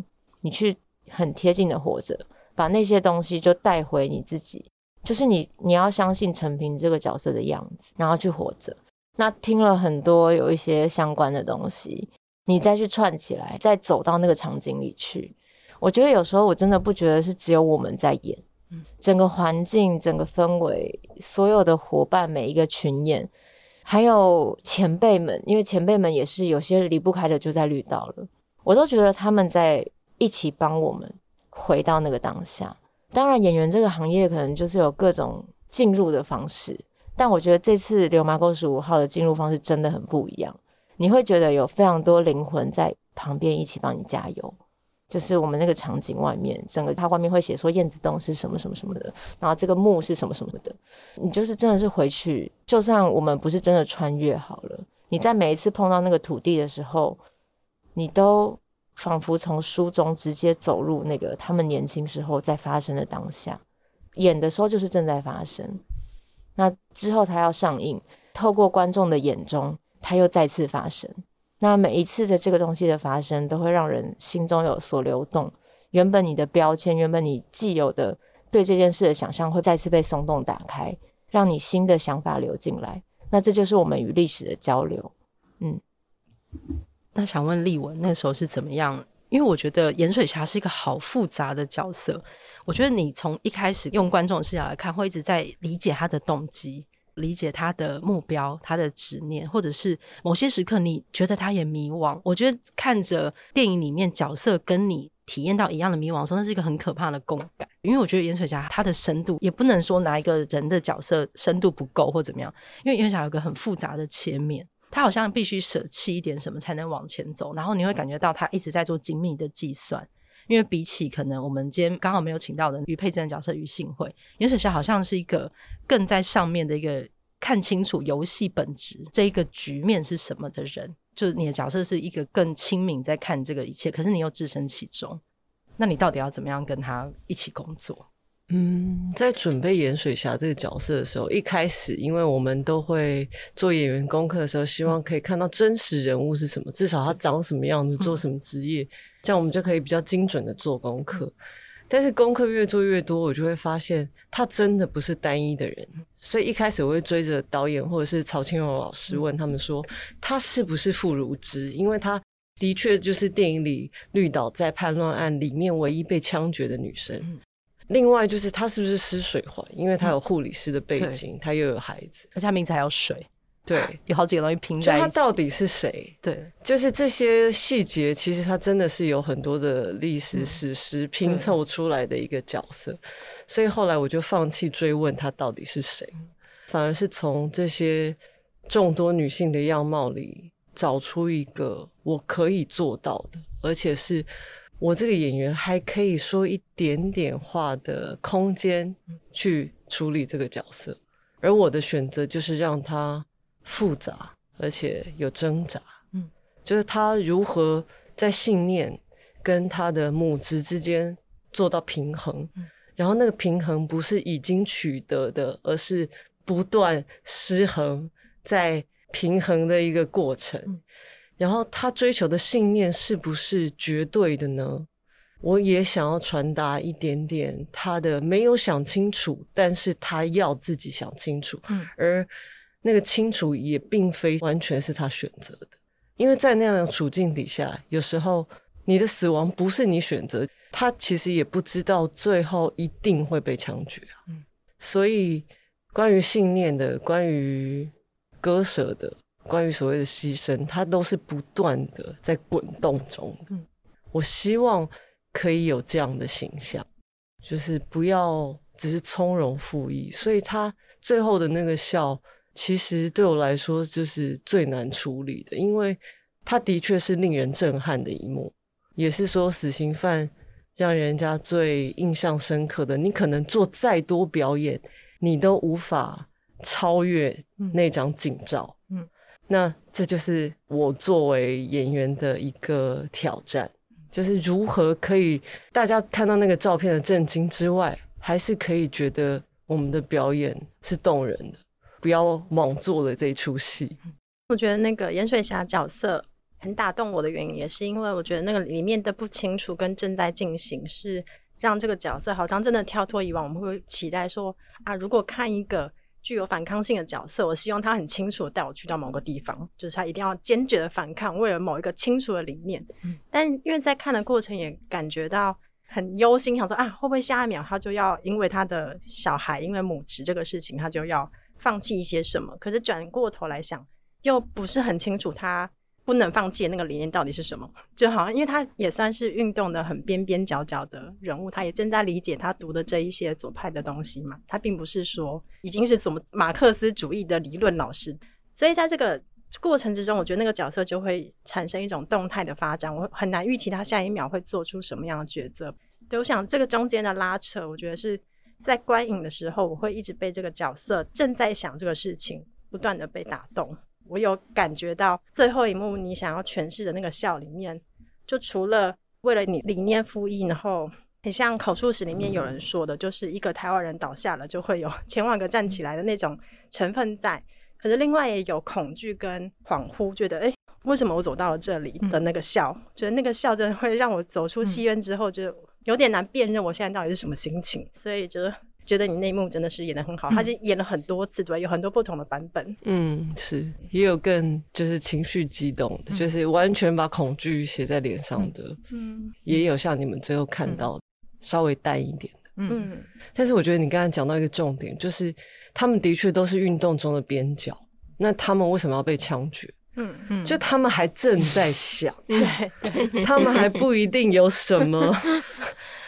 你去很贴近的活着，把那些东西就带回你自己，就是你你要相信陈平这个角色的样子，然后去活着。那听了很多有一些相关的东西，你再去串起来，再走到那个场景里去，我觉得有时候我真的不觉得是只有我们在演。整个环境、整个氛围、所有的伙伴、每一个群演，还有前辈们，因为前辈们也是有些离不开的，就在绿岛了。我都觉得他们在一起帮我们回到那个当下。当然，演员这个行业可能就是有各种进入的方式，但我觉得这次《流麻沟十五号》的进入方式真的很不一样。你会觉得有非常多灵魂在旁边一起帮你加油。就是我们那个场景外面，整个它外面会写说燕子洞是什么什么什么的，然后这个墓是什么什么的。你就是真的是回去，就算我们不是真的穿越好了，你在每一次碰到那个土地的时候，你都仿佛从书中直接走入那个他们年轻时候在发生的当下，演的时候就是正在发生。那之后他要上映，透过观众的眼中，他又再次发生。那每一次的这个东西的发生，都会让人心中有所流动。原本你的标签，原本你既有的对这件事的想象，会再次被松动打开，让你新的想法流进来。那这就是我们与历史的交流。嗯，那想问丽文，那时候是怎么样？因为我觉得盐水侠是一个好复杂的角色。我觉得你从一开始用观众视角来看，会一直在理解他的动机。理解他的目标，他的执念，或者是某些时刻你觉得他也迷惘。我觉得看着电影里面角色跟你体验到一样的迷惘的时候，那是一个很可怕的共感。因为我觉得盐水侠他的深度也不能说哪一个人的角色深度不够或怎么样，因为盐水侠有个很复杂的切面，他好像必须舍弃一点什么才能往前走，然后你会感觉到他一直在做精密的计算。因为比起可能我们今天刚好没有请到的于佩珍的角色于信会，盐水霞好像是一个更在上面的一个看清楚游戏本质，这一个局面是什么的人，就是你的角色是一个更亲民在看这个一切，可是你又置身其中，那你到底要怎么样跟他一起工作？嗯，在准备盐水侠这个角色的时候，一开始因为我们都会做演员功课的时候，希望可以看到真实人物是什么，至少他长什么样子，做什么职业，这样我们就可以比较精准的做功课。但是功课越做越多，我就会发现他真的不是单一的人。所以一开始我会追着导演或者是曹青荣老师问他们说，他是不是傅如之？因为他的确就是电影里绿岛在叛乱案里面唯一被枪决的女生。另外就是他是不是施水环？因为他有护理师的背景，他又有孩子，而且他名字还有水。对，有好几个东西拼在一起。他到底是谁？对，就是这些细节，其实他真的是有很多的历史史实拼凑出来的一个角色。嗯、所以后来我就放弃追问他到底是谁，反而是从这些众多女性的样貌里找出一个我可以做到的，而且是我这个演员还可以说一点点话的空间去处理这个角色。而我的选择就是让他。复杂而且有挣扎，嗯，就是他如何在信念跟他的母职之间做到平衡，嗯，然后那个平衡不是已经取得的，而是不断失衡在平衡的一个过程。嗯，然后他追求的信念是不是绝对的呢？我也想要传达一点点他的没有想清楚，但是他要自己想清楚，嗯，而。那个清楚也并非完全是他选择的，因为在那样的处境底下，有时候你的死亡不是你选择，他其实也不知道最后一定会被枪决啊。嗯，所以关于信念的、关于割舍的、关于所谓的牺牲，它都是不断的在滚动中的。嗯，我希望可以有这样的形象，就是不要只是从容赴义，所以他最后的那个笑。其实对我来说，就是最难处理的，因为它的确是令人震撼的一幕。也是说死刑犯让人家最印象深刻的。你可能做再多表演，你都无法超越那张警照。嗯，嗯，那这就是我作为演员的一个挑战，就是如何可以大家看到那个照片的震惊之外，还是可以觉得我们的表演是动人的，不要莽做了这一出戏。我觉得那个盐水侠角色很打动我的原因，也是因为我觉得那个里面的不清楚跟正在进行，是让这个角色好像真的跳脱以往。我们会期待说啊，如果看一个具有反抗性的角色，我希望他很清楚带我去到某个地方，就是他一定要坚决的反抗，为了某一个清楚的理念。嗯、但因为在看的过程也感觉到很忧心，想说啊，会不会下一秒他就要因为他的小孩，因为母职这个事情，他就要放弃一些什么？可是转过头来想。又不是很清楚他不能放弃的那个理念到底是什么，[laughs] 就好像因为他也算是运动的很边边角角的人物，他也正在理解他读的这一些左派的东西嘛。他并不是说已经是什么马克思主义的理论老师，所以在这个过程之中，我觉得那个角色就会产生一种动态的发展，我很难预期他下一秒会做出什么样的抉择。对，我想这个中间的拉扯，我觉得是在观影的时候，我会一直被这个角色正在想这个事情不断的被打动。我有感觉到最后一幕你想要诠释的那个笑里面，就除了为了你理念复议，然后很像口述史里面有人说的，就是一个台湾人倒下了，就会有 [laughs] 千万个站起来的那种成分在。可是另外也有恐惧跟恍惚，觉得诶，为什么我走到了这里的那个笑，觉得那个笑真的会让我走出戏院之后，就有点难辨认我现在到底是什么心情，所以就。觉得你那一幕真的是演的很好，他是演了很多次，对，有很多不同的版本。嗯，是，也有更就是情绪激动的，就是完全把恐惧写在脸上的。嗯，也有像你们最后看到稍微淡一点的。嗯，但是我觉得你刚才讲到一个重点，就是他们的确都是运动中的边角，那他们为什么要被枪决？嗯嗯，就他们还正在想，[laughs] 对，他们还不一定有什么。[laughs]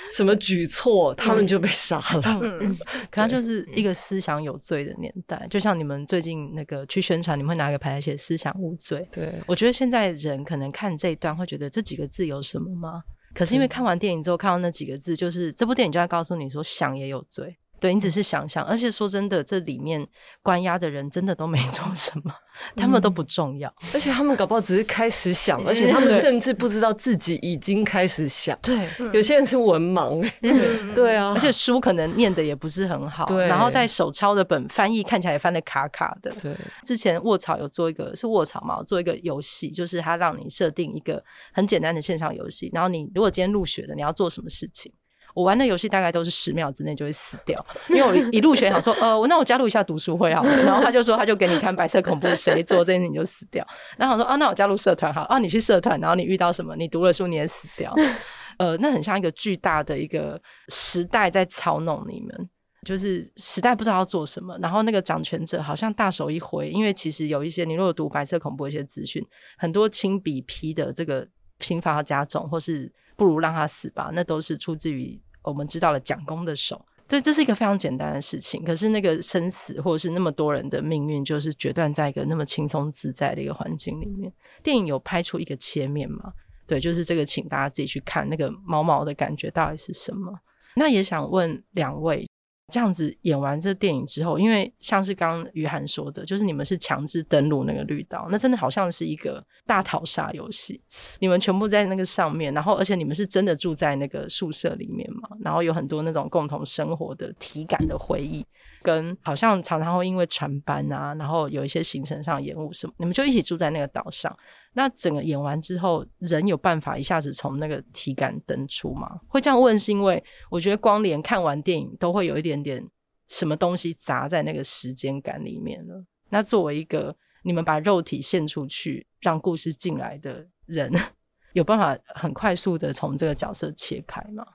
什么举措，他们就被杀了。嗯嗯，可他就是一个思想有罪的年代，就像你们最近那个去宣传，你们会拿个牌来写“思想无罪”。对，我觉得现在人可能看这一段会觉得这几个字有什么吗？可是因为看完电影之后，看到那几个字，就是这部电影就在告诉你说，想也有罪。对，你只是想想，而且说真的，这里面关押的人真的都没做什么，他们都不重要，而且他们搞不好只是开始想，而且他们甚至不知道自己已经开始想。对，[laughs] 有些人是文盲，[laughs] 对啊，而且书可能念的也不是很好，对，然后在手抄的本翻译看起来也翻的卡卡的。对，之前卧草有做一个是卧草嘛，做一个游戏，就是他让你设定一个很简单的线上游戏，然后你如果今天入学了，你要做什么事情？我玩的游戏大概都是十秒之内就会死掉，因为我一入学想说，[laughs] 呃，我那我加入一下读书会好了，然后他就说他就给你看白色恐怖，[laughs] 谁做这件事情就死掉。然后我说啊，那我加入社团好，啊，你去社团，然后你遇到什么，你读了书你也死掉，[laughs] 呃，那很像一个巨大的一个时代在操弄你们，就是时代不知道要做什么，然后那个掌权者好像大手一挥，因为其实有一些你如果读白色恐怖一些资讯，很多亲笔批的这个刑罚加重，或是不如让他死吧，那都是出自于。我们知道了蒋公的手，所以这是一个非常简单的事情。可是那个生死，或者是那么多人的命运，就是决断在一个那么轻松自在的一个环境里面。电影有拍出一个切面吗？对，就是这个，请大家自己去看那个毛毛的感觉到底是什么。那也想问两位。这样子演完这电影之后，因为像是刚刚于涵说的，就是你们是强制登录那个绿岛，那真的好像是一个大逃杀游戏。[laughs] 你们全部在那个上面，然后而且你们是真的住在那个宿舍里面嘛，然后有很多那种共同生活的体感的回忆，跟好像常常会因为船班啊，然后有一些行程上延误什么，你们就一起住在那个岛上。那整个演完之后，人有办法一下子从那个体感登出吗？会这样问，是因为我觉得光连看完电影都会有一点点什么东西砸在那个时间感里面了。那作为一个你们把肉体献出去，让故事进来的人，[laughs] 有办法很快速的从这个角色切开吗？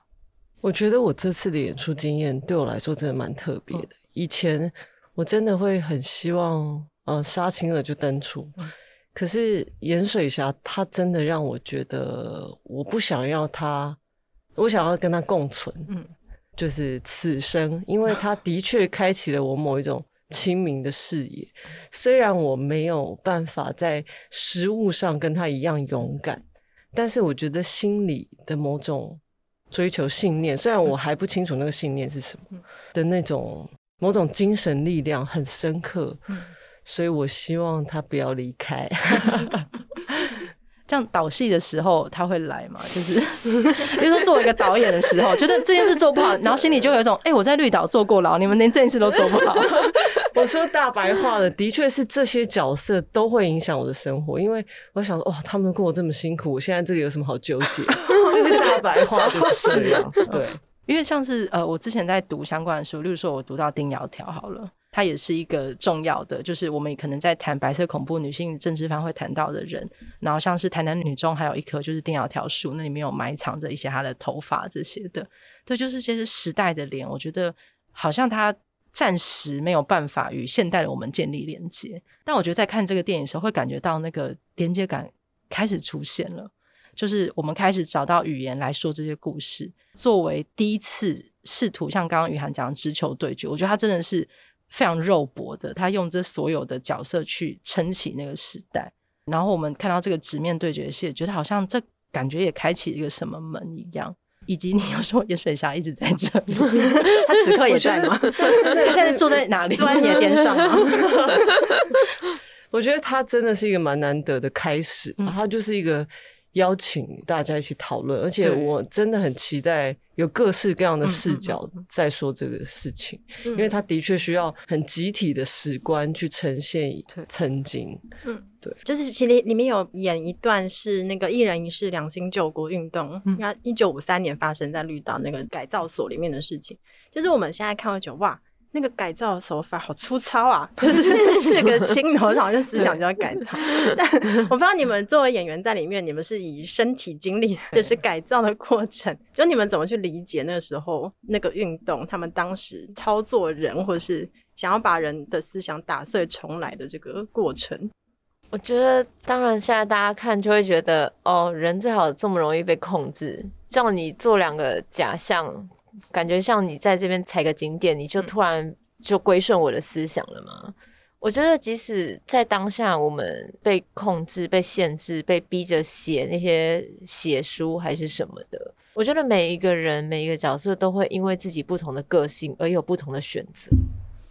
我觉得我这次的演出经验对我来说真的蛮特别的。以前我真的会很希望，呃，杀青了就登出。可是盐水侠他真的让我觉得，我不想要他，我想要跟他共存，嗯，就是此生，因为他的确开启了我某一种清明的视野。虽然我没有办法在食物上跟他一样勇敢，但是我觉得心里的某种追求信念，虽然我还不清楚那个信念是什么的那种某种精神力量很深刻，所以我希望他不要离开。[laughs] 像导戏的时候他会来嘛？就是 [laughs] 比如说做一个导演的时候，觉得这件事做不好，然后心里就有一种，哎、欸，我在绿岛坐过牢，你们连这件事都做不好。[laughs] 我说大白话的，的确是这些角色都会影响我的生活，因为我想说，哇，他们过得这么辛苦，我现在这个有什么好纠结？就是大白话的事啊，对，因为像是呃，我之前在读相关的书，例如说我读到丁窈窕好了。他也是一个重要的，就是我们可能在谈白色恐怖女性政治犯会谈到的人，然后像是台南女中还有一棵就是丁窈窕树，那里面有埋藏着一些她的头发这些的，对，就是这些时代的脸，我觉得好像她暂时没有办法与现代的我们建立连接，但我觉得在看这个电影的时候，会感觉到那个连接感开始出现了，就是我们开始找到语言来说这些故事，作为第一次试图像刚刚雨涵讲的直球对决，我觉得他真的是。非常肉搏的，他用这所有的角色去撑起那个时代，然后我们看到这个直面对决戏，觉得好像这感觉也开启一个什么门一样。以及你有说盐水侠一直在这里，[laughs] 他此刻也在吗？他现在坐在哪里？坐在你的肩上吗？[laughs] 我觉得他真的是一个蛮难得的开始，嗯、他就是一个。邀请大家一起讨论，而且我真的很期待有各式各样的视角在说这个事情，嗯、因为它的确需要很集体的史观去呈现曾经。嗯，对，就是其实里面有演一段是那个一人一世两新救国运动，因为一九五三年发生在绿岛那个改造所里面的事情，就是我们现在看会觉得哇。那个改造的手法好粗糙啊！[laughs] 就是四个青头，好像思想就要改造。[laughs] 但我不知道你们作为演员在里面，你们是以身体经历，[laughs] 就是改造的过程，就你们怎么去理解那个时候那个运动，他们当时操作人，或是想要把人的思想打碎重来的这个过程？我觉得，当然现在大家看就会觉得，哦，人最好这么容易被控制，叫你做两个假象。感觉像你在这边踩个景点，你就突然就归顺我的思想了吗？嗯、我觉得即使在当下，我们被控制、被限制、被逼着写那些写书还是什么的，我觉得每一个人、每一个角色都会因为自己不同的个性而有不同的选择，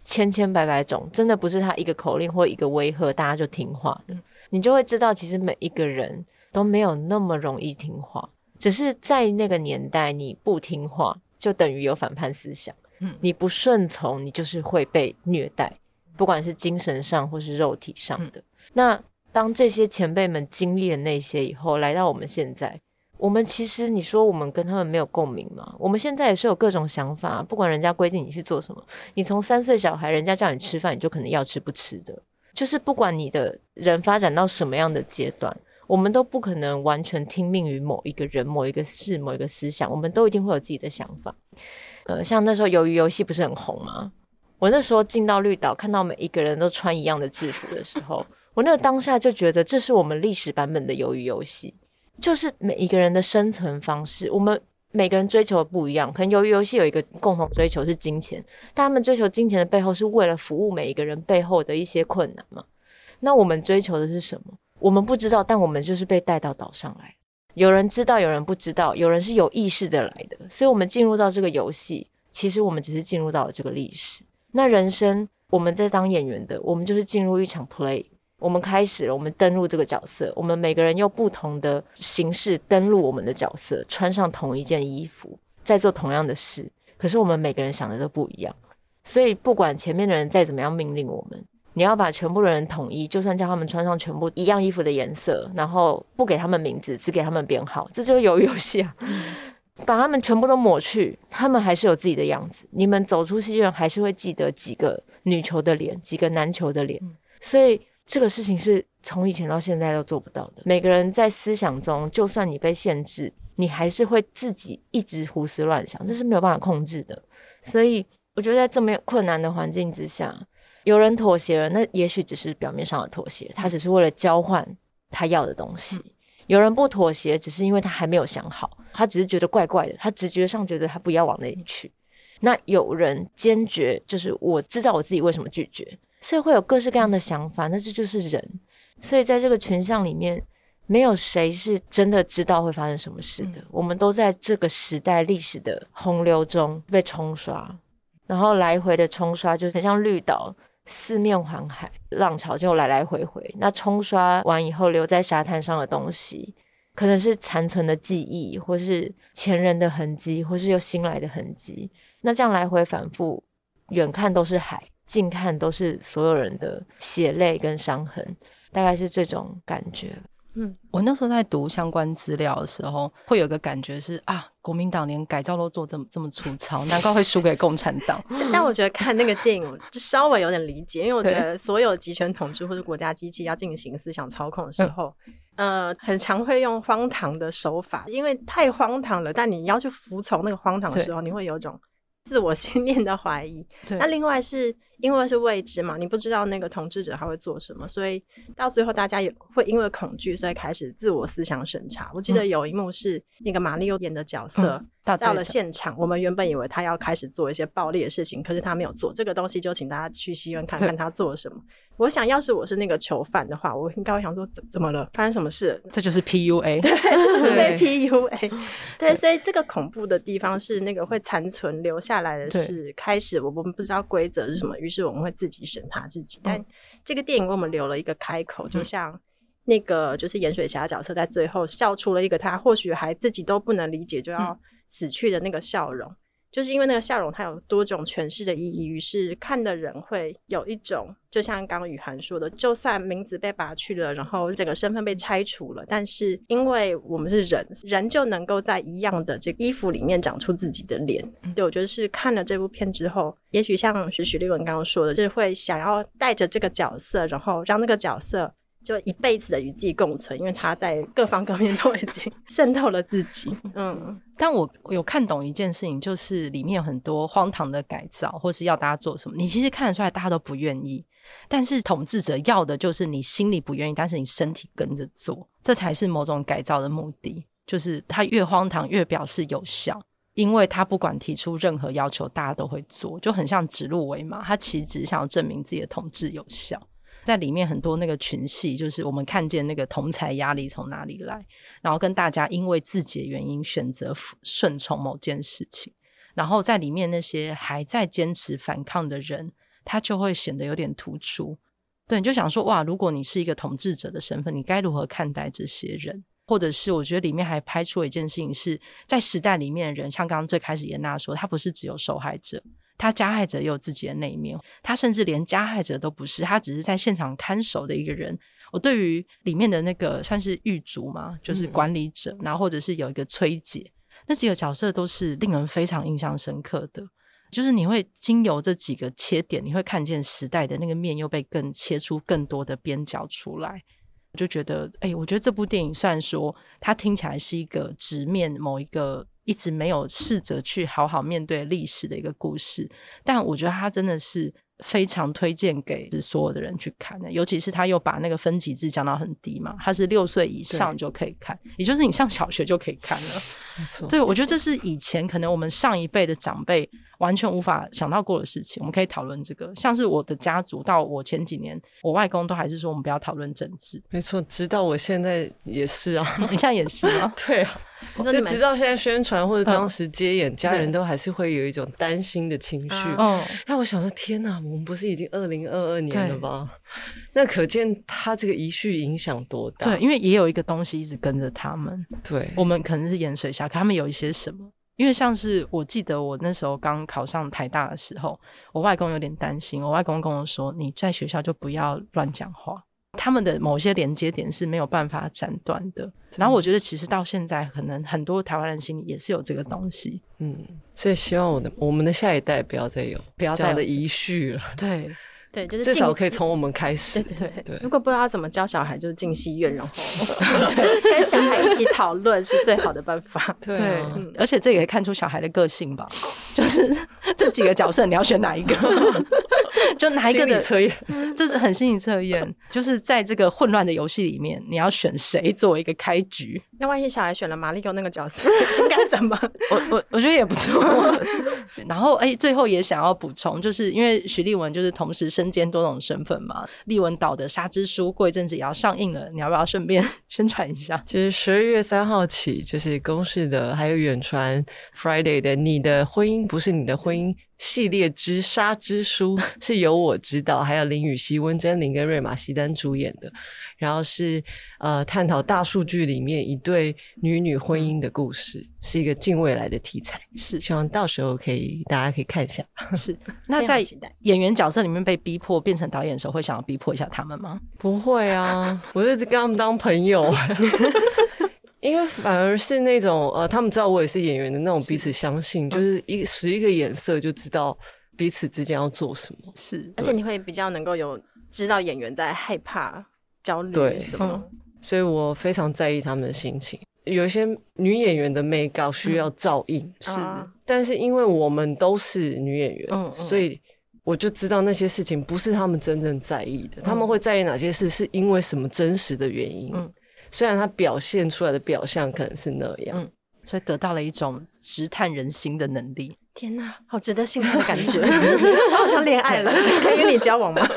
千千百百种，真的不是他一个口令或一个威吓，大家就听话的。你就会知道，其实每一个人都没有那么容易听话，只是在那个年代你不听话。就等于有反叛思想，嗯，你不顺从，你就是会被虐待，不管是精神上或是肉体上的。嗯、那当这些前辈们经历了那些以后，来到我们现在，我们其实你说我们跟他们没有共鸣吗？我们现在也是有各种想法，不管人家规定你去做什么，你从三岁小孩，人家叫你吃饭，你就可能要吃不吃的，就是不管你的人发展到什么样的阶段。我们都不可能完全听命于某一个人、某一个事、某一个思想，我们都一定会有自己的想法。呃，像那时候鱿鱼游戏不是很红吗？我那时候进到绿岛，看到每一个人都穿一样的制服的时候，我那个当下就觉得这是我们历史版本的鱿鱼游戏，就是每一个人的生存方式，我们每个人追求的不一样。可能鱿鱼游戏有一个共同追求是金钱，但他们追求金钱的背后是为了服务每一个人背后的一些困难嘛？那我们追求的是什么？我们不知道，但我们就是被带到岛上来。有人知道，有人不知道，有人是有意识的来的。所以，我们进入到这个游戏，其实我们只是进入到了这个历史。那人生，我们在当演员的，我们就是进入一场 play。我们开始了，我们登录这个角色，我们每个人用不同的形式登录我们的角色，穿上同一件衣服，在做同样的事。可是，我们每个人想的都不一样。所以，不管前面的人再怎么样命令我们。你要把全部的人统一，就算叫他们穿上全部一样衣服的颜色，然后不给他们名字，只给他们编号，这就是鱿鱼游戏啊！[laughs] 把他们全部都抹去，他们还是有自己的样子。你们走出戏院，还是会记得几个女球的脸，几个男球的脸。所以这个事情是从以前到现在都做不到的。每个人在思想中，就算你被限制，你还是会自己一直胡思乱想，这是没有办法控制的。所以我觉得在这么困难的环境之下。有人妥协了，那也许只是表面上的妥协，他只是为了交换他要的东西。有人不妥协，只是因为他还没有想好，他只是觉得怪怪的，他直觉上觉得他不要往那里去。那有人坚决，就是我知道我自己为什么拒绝，所以会有各式各样的想法，那这就是人。所以在这个群像里面，没有谁是真的知道会发生什么事的。嗯、我们都在这个时代历史的洪流中被冲刷，然后来回的冲刷，就很像绿岛四面环海，浪潮就来来回回。那冲刷完以后，留在沙滩上的东西，可能是残存的记忆，或是前人的痕迹，或是又新来的痕迹。那这样来回反复，远看都是海，近看都是所有人的血泪跟伤痕，大概是这种感觉。嗯，我那时候在读相关资料的时候，会有个感觉是啊，国民党连改造都做这么这么粗糙，难怪会输给共产党。[laughs] 但我觉得看那个电影就稍微有点理解，因为我觉得所有集权统治或者国家机器要进行思想操控的时候，嗯、呃，很常会用荒唐的手法，因为太荒唐了。但你要去服从那个荒唐的时候，你会有种。自我信念的怀疑，对那另外是因为是未知嘛，你不知道那个统治者他会做什么，所以到最后大家也会因为恐惧，所以开始自我思想审查。我记得有一幕是那个玛丽欧演的角色。嗯到了现场，我们原本以为他要开始做一些暴力的事情，可是他没有做这个东西，就请大家去戏院看看他做了什么。我想要是我是那个囚犯的话，我应该会想说怎怎么了，发生什么事？这就是 PUA，[laughs] 对，就是被 PUA。对，[laughs] 对，所以这个恐怖的地方是那个会残存留下来的是开始，我们不知道规则是什么，于是我们会自己审查自己。但这个电影为我们留了一个开口，就像那个就是盐水侠角色在最后笑出了一个他或许还自己都不能理解就要。死去的那个笑容，就是因为那个笑容它有多种诠释的意义，于是看的人会有一种，就像刚刚雨涵说的，就算名字被拔去了，然后整个身份被拆除了，但是因为我们是人，人就能够在一样的这个衣服里面长出自己的脸。对，我觉得是看了这部片之后，也许像许许立文刚刚说的，就是会想要带着这个角色，然后让那个角色。就一辈子的与自己共存，因为他在各方各面都已经渗透了自己。[laughs] 嗯，但我有看懂一件事情，就是里面有很多荒唐的改造，或是要大家做什么，你其实看得出来大家都不愿意。但是统治者要的就是你心里不愿意，但是你身体跟着做，这才是某种改造的目的。就是他越荒唐越表示有效，因为他不管提出任何要求，大家都会做，就很像指鹿为马。他其实只是想要证明自己的统治有效。在里面很多那个群戏，就是我们看见那个同才压力从哪里来，然后跟大家因为自己的原因选择顺从某件事情，然后在里面那些还在坚持反抗的人，他就会显得有点突出。对，你就想说哇，如果你是一个统治者的身份，你该如何看待这些人？或者是我觉得里面还拍出了一件事情是，在时代里面的人，像刚刚最开始颜讷说，他不是只有受害者。他加害者也有自己的那一面，他甚至连加害者都不是，他只是在现场看守的一个人。我对于里面的那个算是狱卒嘛，就是管理者，嗯、然后或者是有一个崔姐，那几个角色都是令人非常印象深刻的。就是你会经由这几个切点，你会看见时代的那个面又被更切出更多的边角出来。我就觉得，哎、欸，我觉得这部电影虽然说它听起来是一个直面某一个。一直没有试着去好好面对历史的一个故事，但我觉得他真的是。非常推荐给所有的人去看的，尤其是他又把那个分级制降到很低嘛，他是六岁以上就可以看，也就是你上小学就可以看了。没错，对，我觉得这是以前可能我们上一辈的长辈完全无法想到过的事情。我们可以讨论这个，像是我的家族到我前几年，我外公都还是说我们不要讨论政治。没错，直到我现在也是啊，你现在也是啊，[laughs] 对啊。就直到现在宣传或者当时接演，家人都还是会有一种担心的情绪。嗯，让我想说，天哪，我们不是已经二零二二年了吗？那可见他这个遗绪影响多大？对，因为也有一个东西一直跟着他们。对，我们可能是盐水侠，可他们有一些什么？因为像是我记得我那时候刚考上台大的时候，我外公有点担心。我外公跟我说：“你在学校就不要乱讲话。”他们的某些连接点是没有办法斩断的，然后我觉得其实到现在，可能很多台湾人心里也是有这个东西，嗯，所以希望我的我们的下一代不要再有不要再有的遗绪了，对。对，就是至少可以从我们开始。对对对，对如果不知道怎么教小孩，就是进戏院，然后 [laughs] 对跟小孩一起讨论是最好的办法。[laughs] 对，嗯、而且这也可以看出小孩的个性吧，[laughs] 就是这几个角色你要选哪一个？就哪一个的测验？这是很心理测验，就是在这个混乱的游戏里面，你要选谁作为一个开局？那万一小孩选了马丽欧那个角色，应该怎么？我我我觉得也不错。然后哎、欸，最后也想要补充，就是因为徐立文就是同时是。身兼多种身份嘛。丽文岛的《沙之书》过一阵子也要上映了，你要不要顺便 [laughs] 宣传一下？其实十二月三号起，就是公视的还有远传 Friday 的《你的婚姻不是你的婚姻》系列之《杀之书》，[laughs] 是由我指导，还有林雨熙、温贞菱跟瑞玛西丹主演的。然后是呃，探讨大数据里面一对女女婚姻的故事，是一个近未来的题材。是，希望到时候可以大家可以看一下。是，[laughs] 那在演员角色里面被逼迫变成导演的时候，会想要逼迫一下他们吗？不会啊，我是跟他们当朋友，[laughs] 因为反而是那种呃，他们知道我也是演员的那种彼此相信，就是一使一个眼色就知道彼此之间要做什么。是，而且你会比较能够有知道演员在害怕。焦虑对什么？所以我非常在意他们的心情。有一些女演员的 make up 需要照应，是。但是因为我们都是女演员，嗯，所以我就知道那些事情不是他们真正在意的。他们会在意哪些事，是因为什么真实的原因？嗯，虽然他表现出来的表象可能是那样，嗯，所以得到了一种直探人心的能力。天哪，好值得信赖的感觉，我 [laughs] 好像恋爱了，可以跟你交往吗？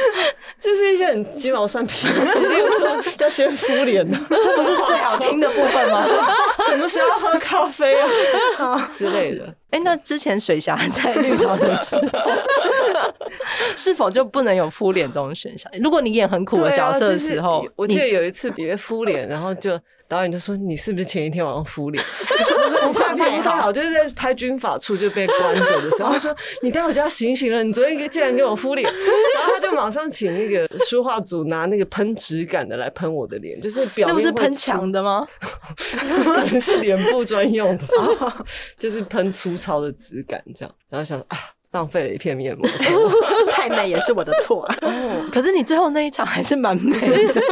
[laughs] 这是一些很鸡毛蒜皮的事，比如说要先敷脸呢，这不是最好听的部分吗？[laughs] 什么时候喝咖啡啊 [laughs] 之类的？哎，那之前水霞在绿岛的时候，是否就不能有敷脸这种选项？如果你演很苦的角色的时候，我记得有一次别敷脸，然后就。导演就说：“你是不是前一天晚上敷脸？”我说：“你相片不太好，就是在拍军法处就被关着的时候。”他说：“你待会就要醒醒了，你昨天竟然给我敷脸。”然后他就马上请那个书画组拿那个喷质感的来喷我的脸，就是表面那不是喷墙的吗？可 [laughs] 能是脸部专用的，[laughs] 就是喷粗糙的质感这样。然后想啊，浪费了一片面膜，[laughs] 太美也是我的错。可是你最后那一场还是蛮美的。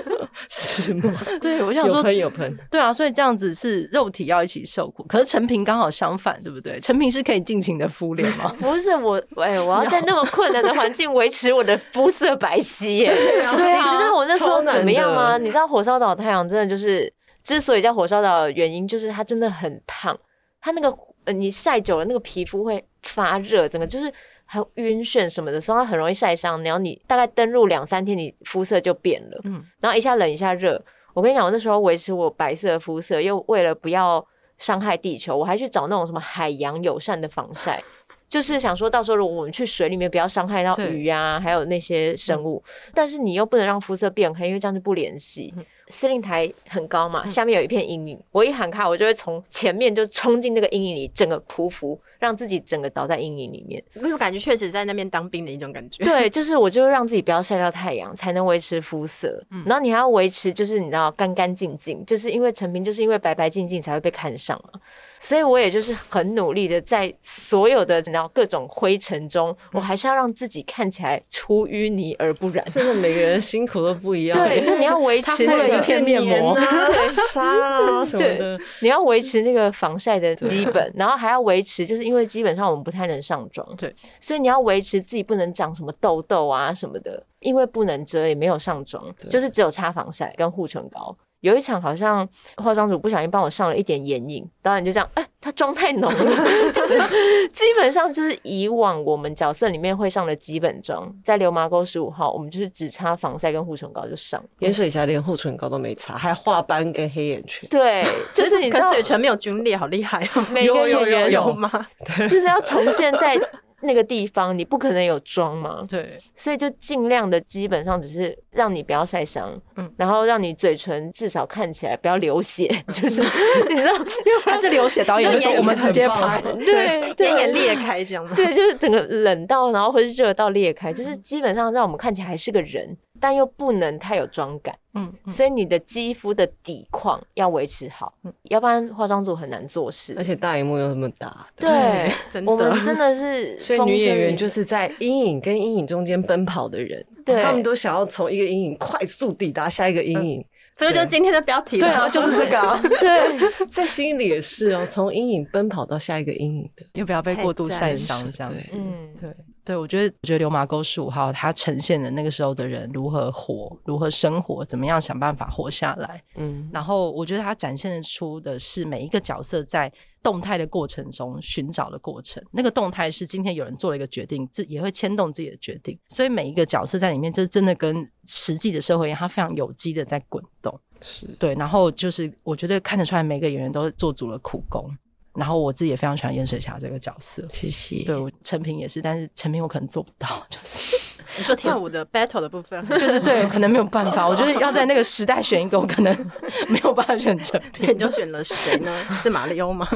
是吗？[laughs] 对，我想说有喷有喷，对啊，所以这样子是肉体要一起受苦。可是陈平刚好相反，对不对？陈平是可以尽情的敷脸吗？[laughs] 不是我，哎，我要在那么困难的环境维持我的肤色白皙耶。[laughs] 对啊，你知道我那时候怎么样吗？你知道火烧岛太阳真的就是之所以叫火烧岛的原因，就是它真的很烫，它那个呃，你晒久了那个皮肤会发热，整个就是。还有晕眩什么的，所以它很容易晒伤。然后你大概登陆两三天，你肤色就变了。嗯，然后一下冷一下热。我跟你讲，我那时候维持我白色的肤色，又为了不要伤害地球，我还去找那种什么海洋友善的防晒，[laughs] 就是想说到时候如果我们去水里面，不要伤害到鱼啊，还有那些生物。嗯，但是你又不能让肤色变黑，因为这样就不联系。嗯司令台很高嘛，下面有一片阴影。我一喊卡，我就会从前面就冲进那个阴影里，整个匍匐，让自己整个倒在阴影里面。那种感觉确实在那边当兵的一种感觉。对，就是我就让自己不要晒到太阳，才能维持肤色。嗯，然后你还要维持，就是你知道干干净净，就是因为陈平就是因为白白净净才会被看上嘛。所以我也就是很努力的在所有的然后各种灰尘中，我还是要让自己看起来出淤泥而不染。真的，每个人辛苦都不一样。对，就你要维持那个片面膜、[laughs] 啊什么的，你要维持那个防晒的基本，然后还要维持，就是因为基本上我们不太能上妆，对，所以你要维持自己不能长什么痘痘啊什么的，因为不能遮也没有上妆，就是只有擦防晒跟护唇膏。有一场好像化妆组不小心帮我上了一点眼影，导演就这样，哎、欸，他妆太浓了，[laughs] 就是基本上就是以往我们角色里面会上的基本妆，在流麻沟十五号，我们就是只擦防晒跟护唇膏就上，盐水侠连护唇膏都没擦，还画斑跟黑眼圈，对，[laughs] 就是你知道嘴唇没有皲裂，好厉害哦，有有有有，有吗？就是要重现在。那个地方你不可能有妆嘛，对，所以就尽量的基本上只是让你不要晒伤，嗯，然后让你嘴唇至少看起来不要流血，[laughs] 就是 [laughs] 你知道，因为他是流血导演的时候我们直接拍，对，对，眼裂开这样，对，就是整个冷到然后或者热到裂开，就是基本上让我们看起来还是个人。但又不能太有妆感，嗯，嗯，所以你的肌肤的底况要维持好，嗯，要不然化妆组很难做事。而且大荧幕又那么大，对，对我们真的是，所以女演员就是在阴影跟阴影中间奔跑的人，对，他们都想要从一个阴影快速抵达下一个阴影。这个就是今天的标题，对啊，[laughs] 就是这个啊，对，在心里也是哦，从阴影奔跑到下一个阴影的，又不要被过度晒伤这样子，嗯，对。对，我觉得，我觉得《流麻沟十五号》它呈现的那个时候的人如何活，如何生活，怎么样想办法活下来。嗯，然后我觉得它展现出的是每一个角色在动态的过程中寻找的过程。那个动态是今天有人做了一个决定，自也会牵动自己的决定。所以每一个角色在里面，就是真的跟实际的社会一样，它非常有机的在滚动。是对，然后就是我觉得看得出来，每个演员都做足了苦功。然后我自己也非常喜欢燕水霞这个角色，谢谢。对，我陈平也是，但是陈平我可能做不到，就是你说跳舞的 [laughs] battle 的部分，[laughs] 就是对，可能没有办法。我觉得要在那个时代选一个，我可能 [laughs] 没有办法选择，那。你就选了谁呢？是马里欧吗？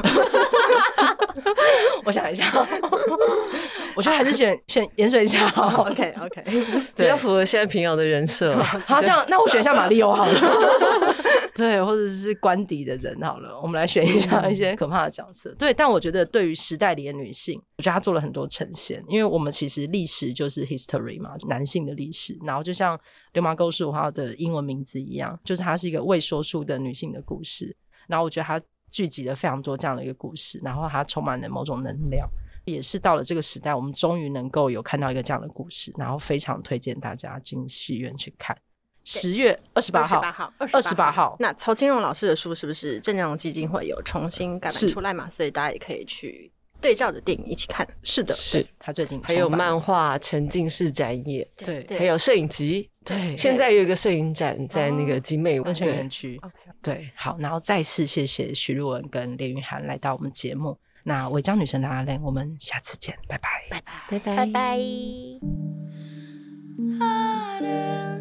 我想一下，我觉得还是选选盐水侠。OK OK，比较符合现在平遥的人设。好，这样那我选一下马里欧好了。对，或者是官邸的人好了，我们来选一下一些可怕的角色。对，但我觉得对于时代里的女性，我觉得她做了很多呈现，因为我们其实历史就是 history 嘛，男性的历史。然后就像《流氓沟十五号》的英文名字一样，就是它是一个未说出的女性的故事。然后我觉得它聚集了非常多这样的一个故事，然后它充满了某种能量，也是到了这个时代，我们终于能够有看到一个这样的故事，然后非常推荐大家进戏院去看。十月二十八号，二十八号。那曹清荣老师的书是不是郑江基金会有重新改版出来嘛？所以大家也可以去对照的电影一起看。是的，是他最近还有漫画沉浸式展演，对，还有摄影集，对。现在有一个摄影展在那个集美温泉园区。对，好，然后再次谢谢徐若文跟连云涵来到我们节目。那违章女神的阿莲，我们下次见，拜拜，拜拜，拜拜，拜拜。